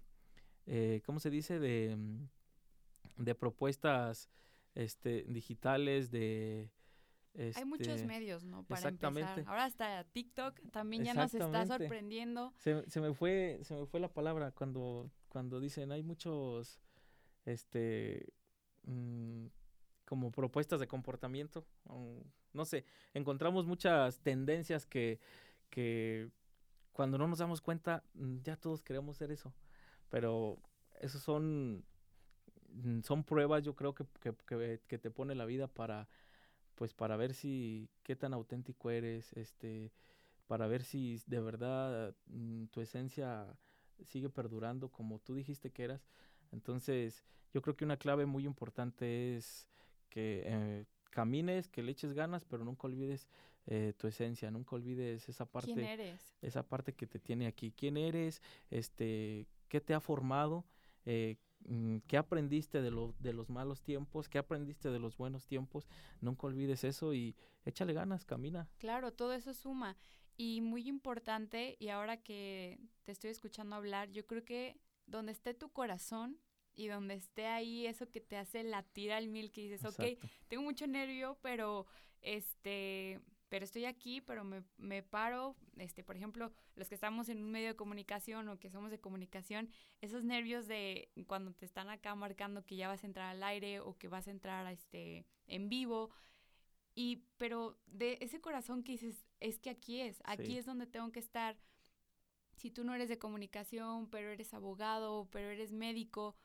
eh, ¿cómo se dice? De, mm, de propuestas este, digitales, de hay muchos este, medios, ¿no? Para empezar. Ahora hasta TikTok también ya nos está sorprendiendo. Se, se, me fue, se me fue la palabra cuando, cuando dicen hay muchos, este, mm, como propuestas de comportamiento. no sé, encontramos muchas tendencias que, que cuando no nos damos cuenta mm, ya todos queremos ser eso. Pero esos son, mm, son pruebas yo creo que, que, que te pone la vida para pues para ver si qué tan auténtico eres, este, para ver si de verdad mm, tu esencia sigue perdurando como tú dijiste que eras. Entonces, yo creo que una clave muy importante es que eh, camines, que le eches ganas, pero nunca olvides eh, tu esencia, nunca olvides esa parte, ¿Quién eres? esa parte que te tiene aquí. ¿Quién eres? Este, ¿qué te ha formado? Eh, ¿Qué aprendiste de, lo, de los malos tiempos? ¿Qué aprendiste de los buenos tiempos? Nunca olvides eso y échale ganas, camina. Claro, todo eso suma. Y muy importante, y ahora que te estoy escuchando hablar, yo creo que donde esté tu corazón y donde esté ahí eso que te hace latir al mil, que dices, ok, tengo mucho nervio, pero este, pero estoy aquí, pero me, me, paro, este, por ejemplo, los que estamos en un medio de comunicación o que somos de comunicación, esos nervios de cuando te están acá marcando que ya vas a entrar al aire o que vas a entrar a este, en vivo, y, pero de ese corazón que dices, es que aquí es, aquí es donde tengo que estar. Si tú no eres de comunicación, pero eres abogado, pero eres médico,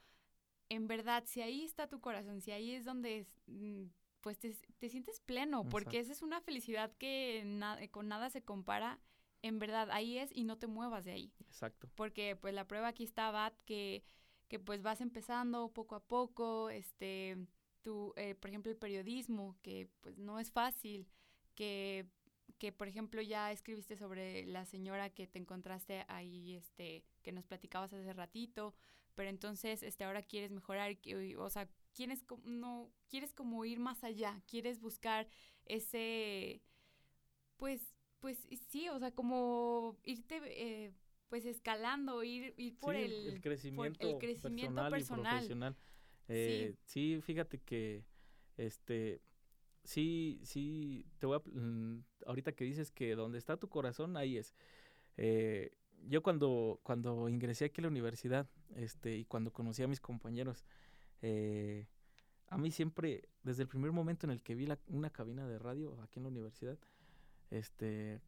en verdad, si ahí está tu corazón, si ahí es donde es, mm, pues te, sientes pleno, porque esa es una felicidad que con nada se compara. En verdad, ahí es y no te muevas de ahí. Exacto. Porque pues la prueba aquí está, Bat, que, que pues vas empezando poco a poco, este, tú, eh, por ejemplo, el periodismo, que pues no es fácil, que, que por ejemplo ya escribiste sobre la señora que te encontraste ahí, este, que nos platicabas hace ratito, pero entonces, este, ahora quieres mejorar, o sea, quieres, no, quieres como ir más allá, quieres buscar ese, pues, pues sí, o sea, como irte, eh, pues escalando, ir, ir por, el, crecimiento, el crecimiento personal. profesional. Eh, sí. fíjate que, este, sí, sí, te voy a, mm, ahorita que dices que donde está tu corazón, ahí es. Eh, yo cuando, cuando ingresé aquí a la universidad, este, y cuando conocí a mis compañeros, eh, a mí siempre, desde el primer momento en el que vi una cabina de radio aquí en la universidad, este,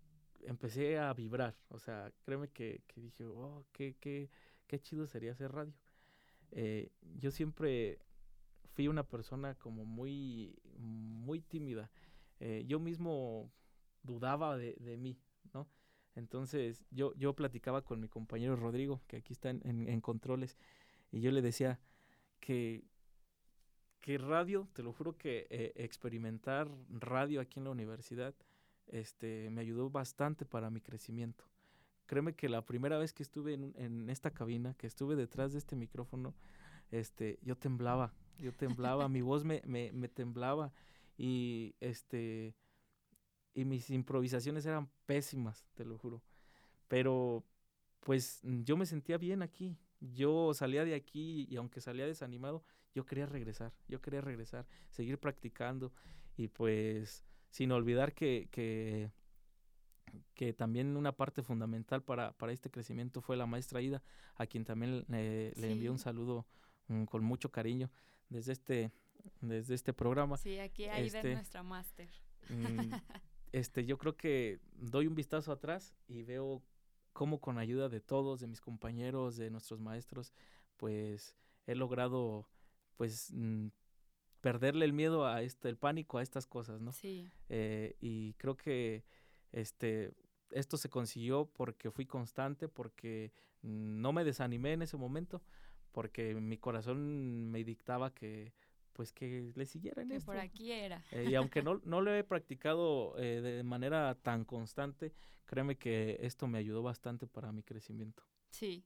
empecé a vibrar. O sea, créeme que, que dije, oh, qué, qué, qué chido sería hacer radio. Eh, yo siempre fui una persona como muy, muy tímida. Eh, yo mismo dudaba de, de mí, ¿no? Entonces yo, yo platicaba con mi compañero Rodrigo, que aquí está en, controles, y yo le decía que, que radio, te lo juro que eh, experimentar radio aquí en la universidad este, me ayudó bastante para mi crecimiento. Créeme que la primera vez que estuve en, en esta cabina, que estuve detrás de este micrófono, este, yo temblaba, yo temblaba, mi voz me, me, me temblaba y este y mis improvisaciones eran pésimas, te lo juro. Pero pues yo me sentía bien aquí. Yo salía de aquí y aunque salía desanimado, yo quería regresar, yo quería regresar, seguir practicando y pues sin olvidar que, que, que también una parte fundamental para, para, este crecimiento fue la maestra Ida, a quien también le envié un saludo mm, con mucho cariño desde este, desde este programa. Sí, aquí Aida es este, nuestra máster. Mm, este, yo creo que doy un vistazo atrás y veo cómo con ayuda de todos, de mis compañeros, de nuestros maestros, pues he logrado, pues, mm, perderle el miedo a este, el pánico a estas cosas, ¿no? Sí. Eh, y creo que, este, esto se consiguió porque fui constante, porque no me desanimé en ese momento, porque mi corazón me dictaba que, pues que le siguiera en que esto. por aquí era. Eh, y aunque no, no lo he practicado eh, de manera tan constante, créeme que esto me ayudó bastante para mi crecimiento. Sí,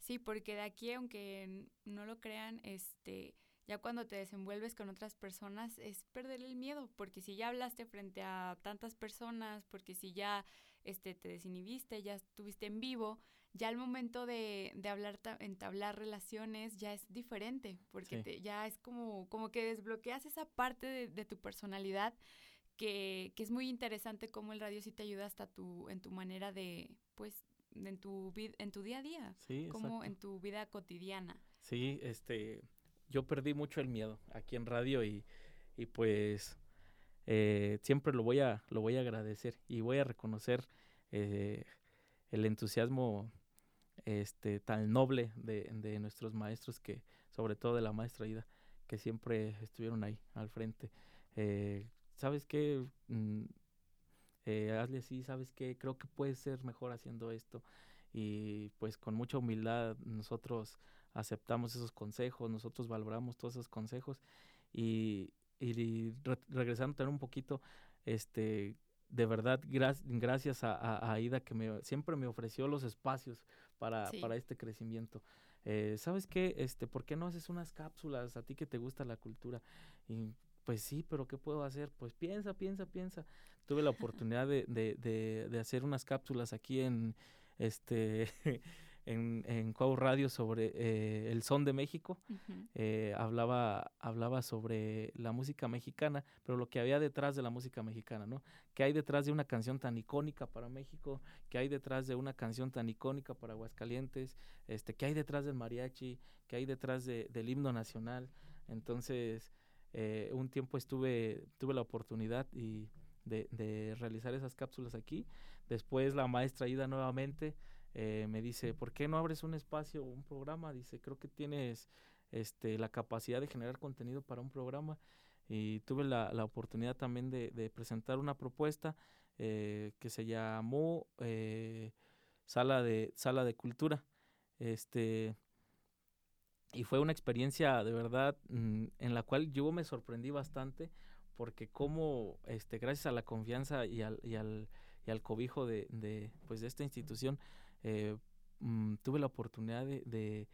sí, porque de aquí, aunque no lo crean, este, ya cuando te desenvuelves con otras personas es perder el miedo, porque si ya hablaste frente a tantas personas, porque si ya este, te desinhibiste, ya estuviste en vivo, ya al momento de, de hablar, entablar relaciones ya es diferente, porque ya es como, como que desbloqueas esa parte de, tu personalidad que, que, es muy interesante cómo el radio sí te ayuda hasta tu, en tu manera de, pues, en tu, en tu día a día, sí, como en tu vida cotidiana. Sí, este, yo perdí mucho el miedo aquí en radio y, y pues eh, siempre lo voy a, lo voy a agradecer y voy a reconocer eh, el entusiasmo este, tan noble de, de, nuestros maestros que, sobre todo de la maestra Ida, que siempre estuvieron ahí al frente. Eh, ¿Sabes qué? Mm, eh, hazle así, ¿sabes qué? Creo que puedes ser mejor haciendo esto. Y pues con mucha humildad nosotros aceptamos esos consejos, nosotros valoramos todos esos consejos y, y regresando a tener un poquito, este, de verdad, gracias a, a, Aida que me, siempre me ofreció los espacios para, para este crecimiento. Eh, ¿Sabes qué? Este, ¿Por qué no haces unas cápsulas a ti que te gusta la cultura? Y pues sí, pero ¿qué puedo hacer? Pues piensa, piensa, piensa. Tuve la oportunidad de, de, de, de hacer unas cápsulas aquí en este en, en Cuau Radio sobre eh, el son de México. Eh, hablaba, hablaba sobre la música mexicana, pero lo que había detrás de la música mexicana, ¿no? ¿Qué hay detrás de una canción tan icónica para México? ¿Qué hay detrás de una canción tan icónica para Aguascalientes? Este, ¿Qué hay detrás del mariachi? ¿Qué hay detrás de, del himno nacional? Entonces, eh, un tiempo estuve, tuve la oportunidad y de, de realizar esas cápsulas aquí. Después la maestra Ida nuevamente eh, me dice, ¿por qué no abres un espacio, un programa? Dice, creo que tienes este, la capacidad de generar contenido para un programa. Y tuve la, la oportunidad también de, de, presentar una propuesta eh, que se llamó eh, Sala, de, Sala de Cultura. Este, y fue una experiencia de verdad mm, en la cual yo me sorprendí bastante porque como este gracias a la confianza y al, y al, y al cobijo de, de, pues de esta institución eh, mm, tuve la oportunidad de,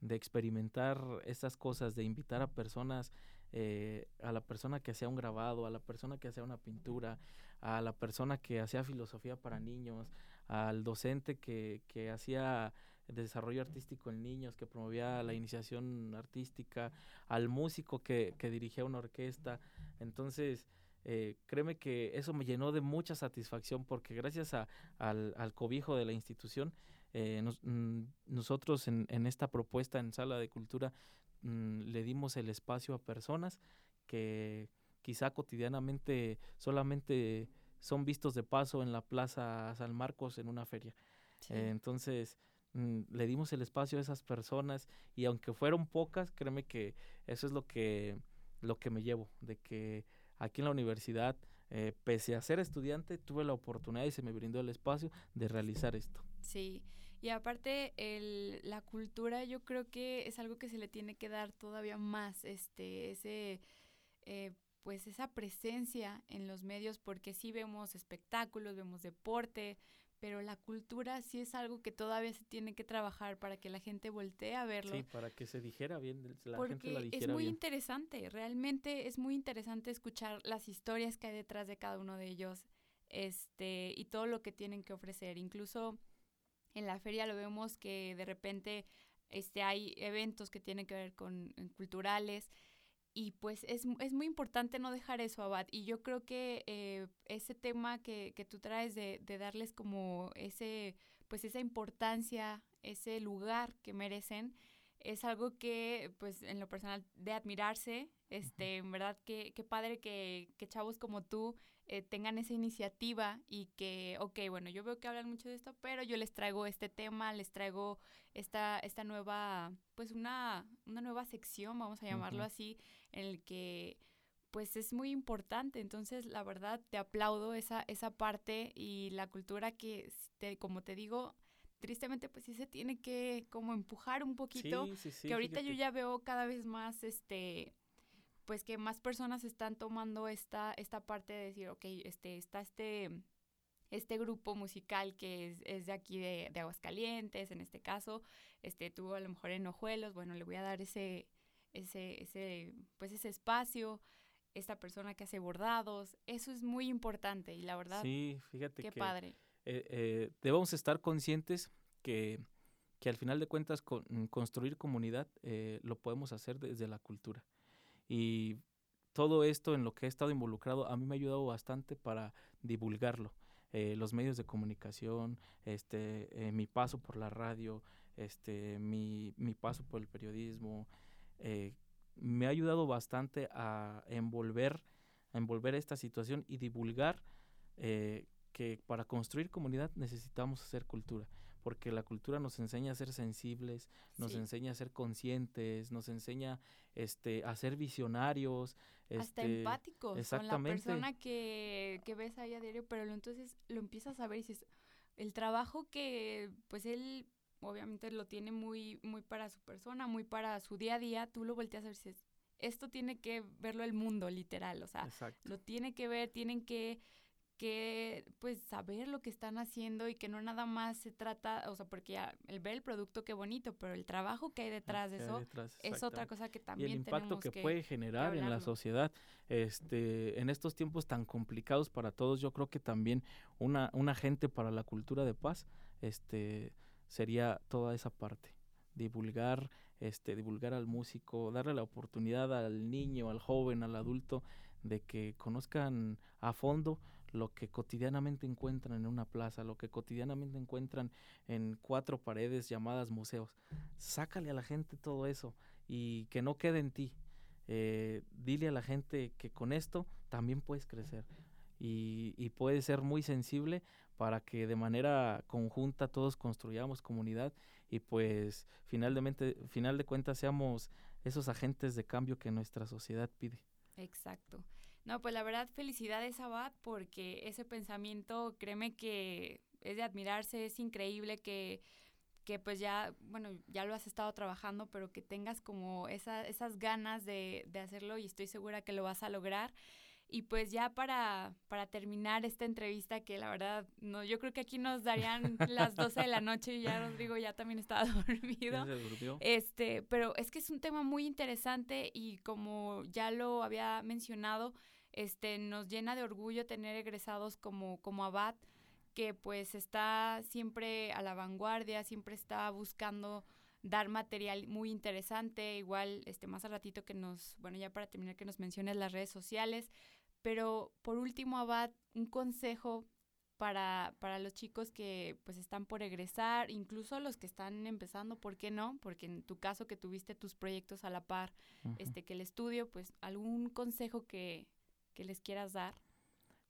de, experimentar estas cosas, de invitar a personas, eh, a la persona que hacía un grabado, a la persona que hacía una pintura, a la persona que hacía filosofía para niños, al docente que, que hacía desarrollo artístico en niños, que promovía la iniciación artística, al músico que, que dirigía una orquesta. Entonces, eh, créeme que eso me llenó de mucha satisfacción porque gracias a, al, al, cobijo de la institución, eh, mm, nosotros en, en, esta propuesta en Sala de Cultura mm, le dimos el espacio a personas que quizá cotidianamente solamente son vistos de paso en la Plaza San Marcos en una feria. Eh, entonces, mm, le dimos el espacio a esas personas y aunque fueron pocas, créeme que eso es lo que, lo que me llevo, de que aquí en la universidad eh, pese a ser estudiante, tuve la oportunidad y se me brindó el espacio de realizar esto. Sí, y aparte el, la cultura yo creo que es algo que se le tiene que dar todavía más, este, ese, eh, pues esa presencia en los medios, porque sí vemos espectáculos, vemos deporte, pero la cultura sí es algo que todavía se tiene que trabajar para que la gente voltee a verlo. Sí, para que se dijera bien, la porque gente la dijera es muy bien. interesante, realmente es muy interesante escuchar las historias que hay detrás de cada uno de ellos, este, y todo lo que tienen que ofrecer. Incluso en la feria lo vemos que de repente este, hay eventos que tienen que ver con culturales y pues es, es, muy importante no dejar eso, Abad. Y yo creo que eh, ese tema que, que, tú traes de, de, darles como ese, pues esa importancia, ese lugar que merecen, es algo que, pues en lo personal, de admirarse. Este, en verdad, que, qué padre que, que chavos como tú eh, tengan esa iniciativa y que, ok, bueno, yo veo que hablan mucho de esto, pero yo les traigo este tema, les traigo esta, esta nueva, pues una, una nueva sección, vamos a llamarlo uh -huh. así, en el que pues es muy importante. Entonces, la verdad, te aplaudo esa, esa parte y la cultura que, te, como te digo, tristemente, pues sí se tiene que como empujar un poquito. Sí, sí, sí, que ahorita fíjate. yo ya veo cada vez más, este, pues que más personas están tomando esta, esta parte de decir, ok, este, está este, este grupo musical que es, es de aquí de, de, Aguascalientes, en este caso, este, tuvo a lo mejor en Ojuelos, bueno, le voy a dar ese, ese, ese, pues ese espacio, esta persona que hace bordados, eso es muy importante y la verdad, sí, fíjate qué que, padre. Eh, eh, debemos estar conscientes que, que al final de cuentas con, construir comunidad eh, lo podemos hacer desde la cultura. Y todo esto en lo que he estado involucrado a mí me ha ayudado bastante para divulgarlo. Eh, los medios de comunicación, este, eh, mi paso por la radio, este, mi, mi paso por el periodismo, eh, me ha ayudado bastante a envolver, a envolver esta situación y divulgar eh, que para construir comunidad necesitamos hacer cultura, porque la cultura nos enseña a ser sensibles, nos Sí. enseña a ser conscientes, nos enseña este, a ser visionarios. hasta este, empáticos con la exactamente. persona que, que ves ahí a diario, pero lo, entonces lo empiezas a ver y dices, el trabajo que pues él obviamente lo tiene muy, muy para su persona, muy para su día a día, tú lo volteas a ver y dices, esto tiene que verlo el mundo, literal, o sea, Exacto. lo tiene que ver, tienen que, que pues saber lo que están haciendo y que no nada más se trata, o sea, porque ya el ver el producto qué bonito, pero el trabajo que hay detrás de eso detrás, es otra cosa que y también el impacto tenemos que, que, puede generar en la sociedad este en estos tiempos tan complicados para todos yo creo que también una un agente para la cultura de paz este sería toda esa parte divulgar este divulgar al músico darle la oportunidad al niño al joven al adulto de que conozcan a fondo lo que cotidianamente encuentran en una plaza, lo que cotidianamente encuentran en cuatro paredes llamadas museos. Sácale a la gente todo eso y que no quede en ti. Eh, dile a la gente que con esto también puedes crecer y, y puedes ser muy sensible para que de manera conjunta todos construyamos comunidad y pues finalmente, final de cuentas seamos esos agentes de cambio que nuestra sociedad pide. Exacto. No, pues la verdad, felicidades, Abad, porque ese pensamiento, créeme que es de admirarse, es increíble que, que pues ya, bueno, ya lo has estado trabajando, pero que tengas como esa, esas ganas de, de hacerlo y estoy segura que lo vas a lograr. Y pues ya para, para terminar esta entrevista, que la verdad, no, yo creo que aquí nos darían las 12 de la noche y ya Rodrigo ya también estaba dormido. ¿Ya se durmió? Este, pero es que es un tema muy interesante y como ya lo había mencionado, este, nos llena de orgullo tener egresados como, como Abad, que pues está siempre a la vanguardia, siempre está buscando dar material muy interesante, igual este más al ratito que nos, bueno, ya para terminar que nos menciones las redes sociales, pero por último, Abad, un consejo para, para los chicos que pues están por egresar, incluso los que están empezando, ¿por qué no? Porque en tu caso que tuviste tus proyectos a la par, este que el estudio, pues algún consejo que, que les quieras dar.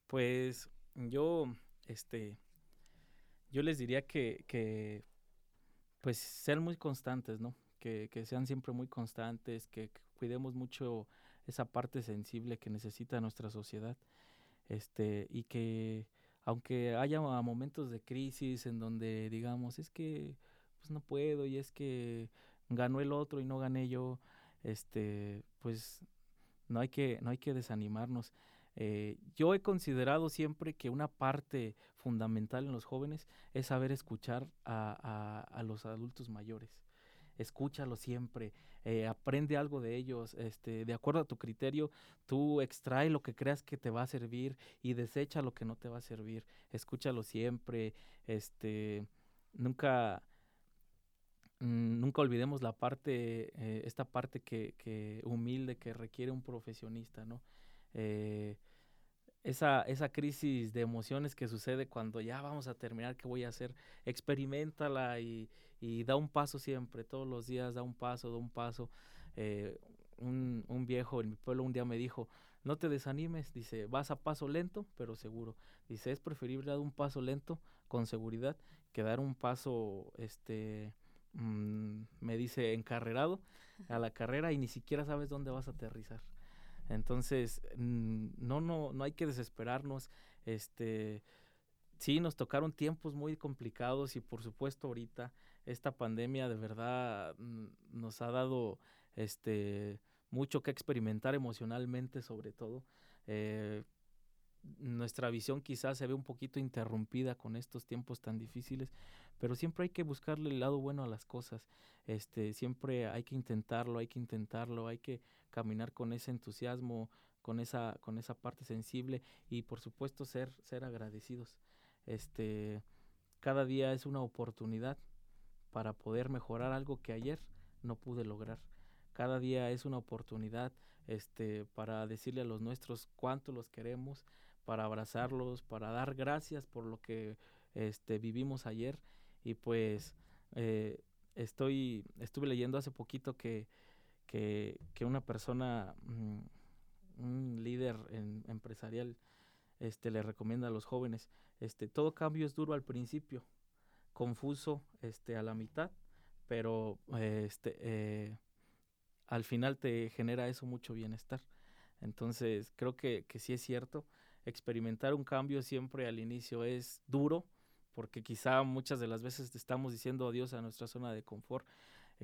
Pues yo, este, yo les diría que, que pues sean muy constantes, ¿no? Que, que sean siempre muy constantes, que, cuidemos mucho esa parte sensible que necesita nuestra sociedad. este, y que aunque haya momentos de crisis en donde digamos, es que pues no puedo y es que ganó el otro y no gané yo, este, pues no hay que, no hay que desanimarnos. Eh, yo he considerado siempre que una parte fundamental en los jóvenes es saber escuchar a, a, los adultos mayores. Escúchalo siempre, eh, aprende algo de ellos, este, de acuerdo a tu criterio, tú extrae lo que creas que te va a servir y desecha lo que no te va a servir. Escúchalo siempre, este, nunca, nunca olvidemos la parte, eh, esta parte que, que, humilde que requiere un profesionista, ¿no? Eh, esa, esa crisis de emociones que sucede cuando ya vamos a terminar, ¿qué voy a hacer? Experimentala y, y da un paso siempre, todos los días da un paso, da un paso. Eh, un, un, viejo en mi pueblo un día me dijo, no te desanimes, dice, vas a paso lento, pero seguro. Dice, es preferible dar un paso lento con seguridad que dar un paso, este, mm, me dice, encarrerado a la carrera y ni siquiera sabes dónde vas a aterrizar. Entonces, mm, no, no, no hay que desesperarnos. Este, sí, nos tocaron tiempos muy complicados y por supuesto ahorita esta pandemia de verdad mm, nos ha dado este mucho que experimentar emocionalmente sobre todo. Eh, nuestra visión quizás se ve un poquito interrumpida con estos tiempos tan difíciles, pero siempre hay que buscarle el lado bueno a las cosas. Este, siempre hay que intentarlo, hay que intentarlo, hay que caminar con ese entusiasmo, con esa, con esa parte sensible y por supuesto ser, ser agradecidos. Este, cada día es una oportunidad para poder mejorar algo que ayer no pude lograr. Cada día es una oportunidad este, para decirle a los nuestros cuánto los queremos, para abrazarlos, para dar gracias por lo que este, vivimos ayer. Y pues eh, estoy, estuve leyendo hace poquito que, que, una persona, mm, un líder empresarial, este, le recomienda a los jóvenes, este, todo cambio es duro al principio, confuso este, a la mitad, pero este, eh, al final te genera eso mucho bienestar. Entonces, creo que, que sí es cierto experimentar un cambio siempre al inicio es duro, porque quizá muchas de las veces estamos diciendo adiós a nuestra zona de confort,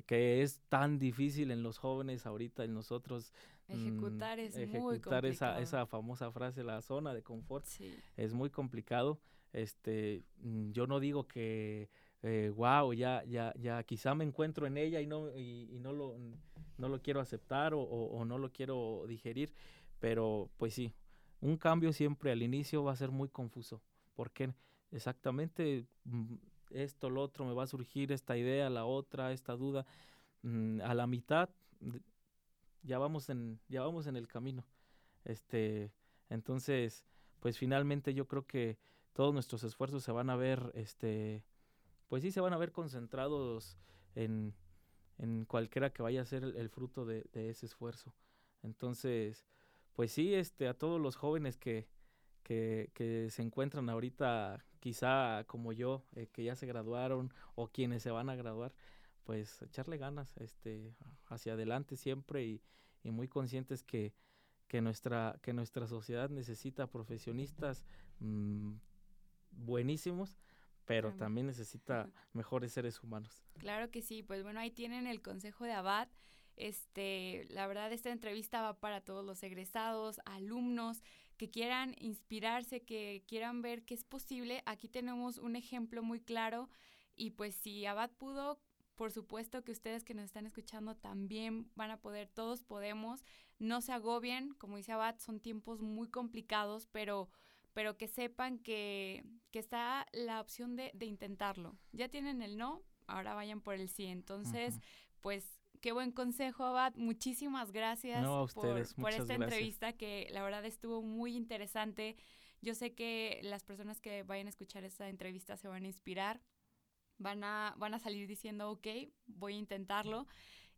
que es tan difícil en los jóvenes ahorita, en nosotros. Mm, ejecutar es ejecutar esa, esa famosa frase, la zona de confort, es muy complicado. Este, mm, yo no digo que wow, eh, ya, ya, ya quizá me encuentro en ella y no, y, no, lo, no lo quiero aceptar o, o, no lo quiero digerir, pero pues sí, un cambio siempre al inicio va a ser muy confuso, porque exactamente mm, esto, lo otro, me va a surgir esta idea, la otra, esta duda, mm, a la mitad ya vamos en, ya vamos en el camino. Este, entonces, pues finalmente yo creo que todos nuestros esfuerzos se van a ver, este, pues sí se van a ver concentrados en, en cualquiera que vaya a ser el, fruto de, ese esfuerzo. Entonces, pues sí, este, a todos los jóvenes que, que se encuentran ahorita, quizá como yo, eh, que ya se graduaron o quienes se van a graduar, pues echarle ganas, este, hacia adelante siempre y, y muy conscientes que, que, nuestra, que nuestra sociedad necesita profesionistas mm, buenísimos, pero también necesita mejores seres humanos. Claro que sí, pues bueno, ahí tienen el consejo de Abad. Este, la verdad, esta entrevista va para todos los egresados, alumnos que quieran inspirarse, que quieran ver que es posible. Aquí tenemos un ejemplo muy claro y pues si Abad pudo, por supuesto que ustedes que nos están escuchando también van a poder, todos podemos. No se agobien, como dice Abad, son tiempos muy complicados, pero pero que sepan que, que está la opción de, de, intentarlo. Ya tienen el no, ahora vayan por el sí. Entonces, pues qué buen consejo, Abad. Muchísimas gracias por, esta entrevista que la verdad estuvo muy interesante. Yo sé que las personas que vayan a escuchar esta entrevista se van a inspirar, van a, van a salir diciendo, ok, voy a intentarlo.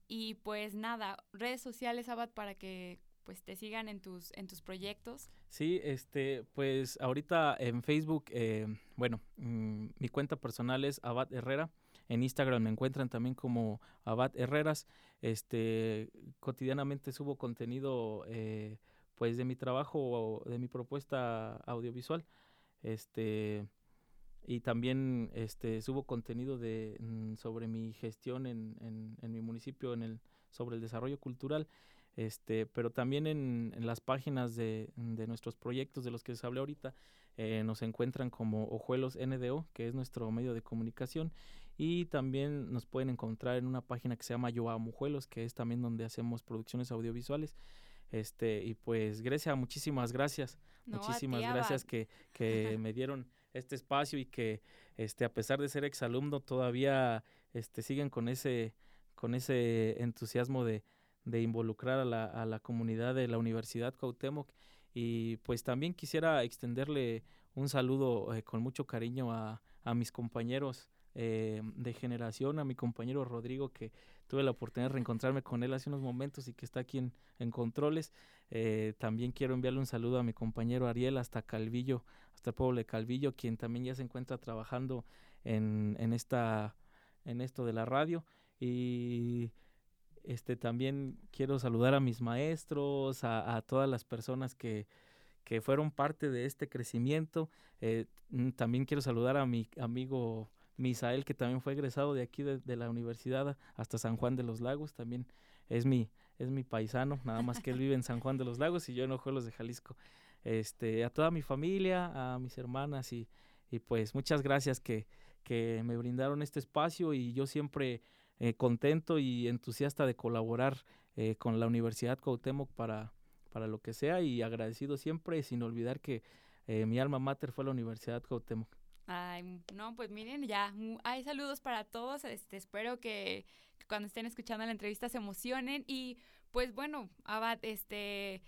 Y pues nada, redes sociales, Abad, para que pues te sigan en tus, en tus proyectos. Sí, este, pues ahorita en Facebook, eh, bueno, mm, mi cuenta personal es Abad Herrera. En Instagram me encuentran también como Abad Herreras. Este, cotidianamente subo contenido eh, pues de mi trabajo o de mi propuesta audiovisual. Este y también este subo contenido de mm, sobre mi gestión en, en, mi municipio en el sobre el desarrollo cultural este, pero también en, en las páginas de, de, nuestros proyectos de los que les hablé ahorita, eh, nos encuentran como Ojuelos NDO, que es nuestro medio de comunicación, y también nos pueden encontrar en una página que se llama Yo Amo Juelos, que es también donde hacemos producciones audiovisuales. Este, y pues Grecia, muchísimas gracias. No, muchísimas ti, gracias que, que me dieron este espacio y que este, a pesar de ser exalumno todavía este, siguen con ese, con ese entusiasmo de, de involucrar a la, a la comunidad de la Universidad Cuauhtémoc y pues también quisiera extenderle un saludo eh, con mucho cariño a, a mis compañeros eh, de generación, a mi compañero Rodrigo, que tuve la oportunidad de reencontrarme con él hace unos momentos y que está aquí en, en controles. Eh, también quiero enviarle un saludo a mi compañero Ariel hasta Calvillo, hasta el pueblo de Calvillo, quien también ya se encuentra trabajando en, en, esta, en esto de la radio. Y este, también quiero saludar a mis maestros, a, todas las personas que, que, fueron parte de este crecimiento. Eh, mm, también quiero saludar a mi amigo Misael, que también fue egresado de aquí de, la universidad hasta San Juan de los Lagos. También es mi, es mi paisano, nada más que él vive en San Juan de los Lagos y yo en Ojuelos de Jalisco. Este, a toda mi familia, a mis hermanas y, y pues muchas gracias que, que me brindaron este espacio y yo siempre eh, contento y entusiasta de colaborar eh, con la Universidad Cuauhtémoc para, para lo que sea y agradecido siempre, sin olvidar que eh, mi alma mater fue la Universidad Cuauhtémoc. Ay, no, pues miren, ya hay saludos para todos. Este, espero que, cuando estén escuchando la entrevista se emocionen y pues bueno, Abad, este,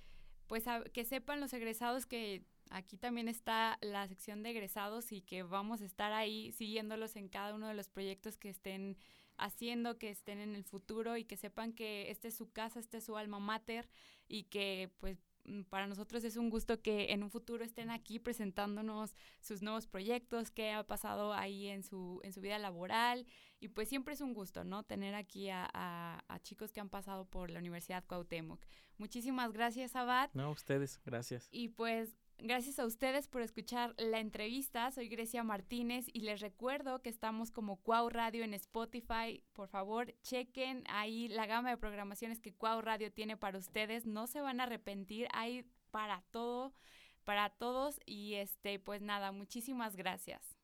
pues que sepan los egresados que aquí también está la sección de egresados y que vamos a estar ahí siguiéndolos en cada uno de los proyectos que estén haciendo, que estén en el futuro y que sepan que esta es su casa, esta es su alma mater y que pues para nosotros es un gusto que en un futuro estén aquí presentándonos sus nuevos proyectos, qué ha pasado ahí en su, en su vida laboral. Y pues siempre es un gusto, ¿no? Tener aquí a, a, a chicos que han pasado por la Universidad Cuauhtémoc. Muchísimas gracias, Abad. No, ustedes, gracias. Y pues Gracias a ustedes por escuchar la entrevista. Soy Grecia Martínez y les recuerdo que estamos como Cuau Radio en Spotify. Por favor, chequen ahí la gama de programaciones que Cuau Radio tiene para ustedes. No se van a arrepentir. Hay para todo, para todos. Y este, pues nada, muchísimas gracias.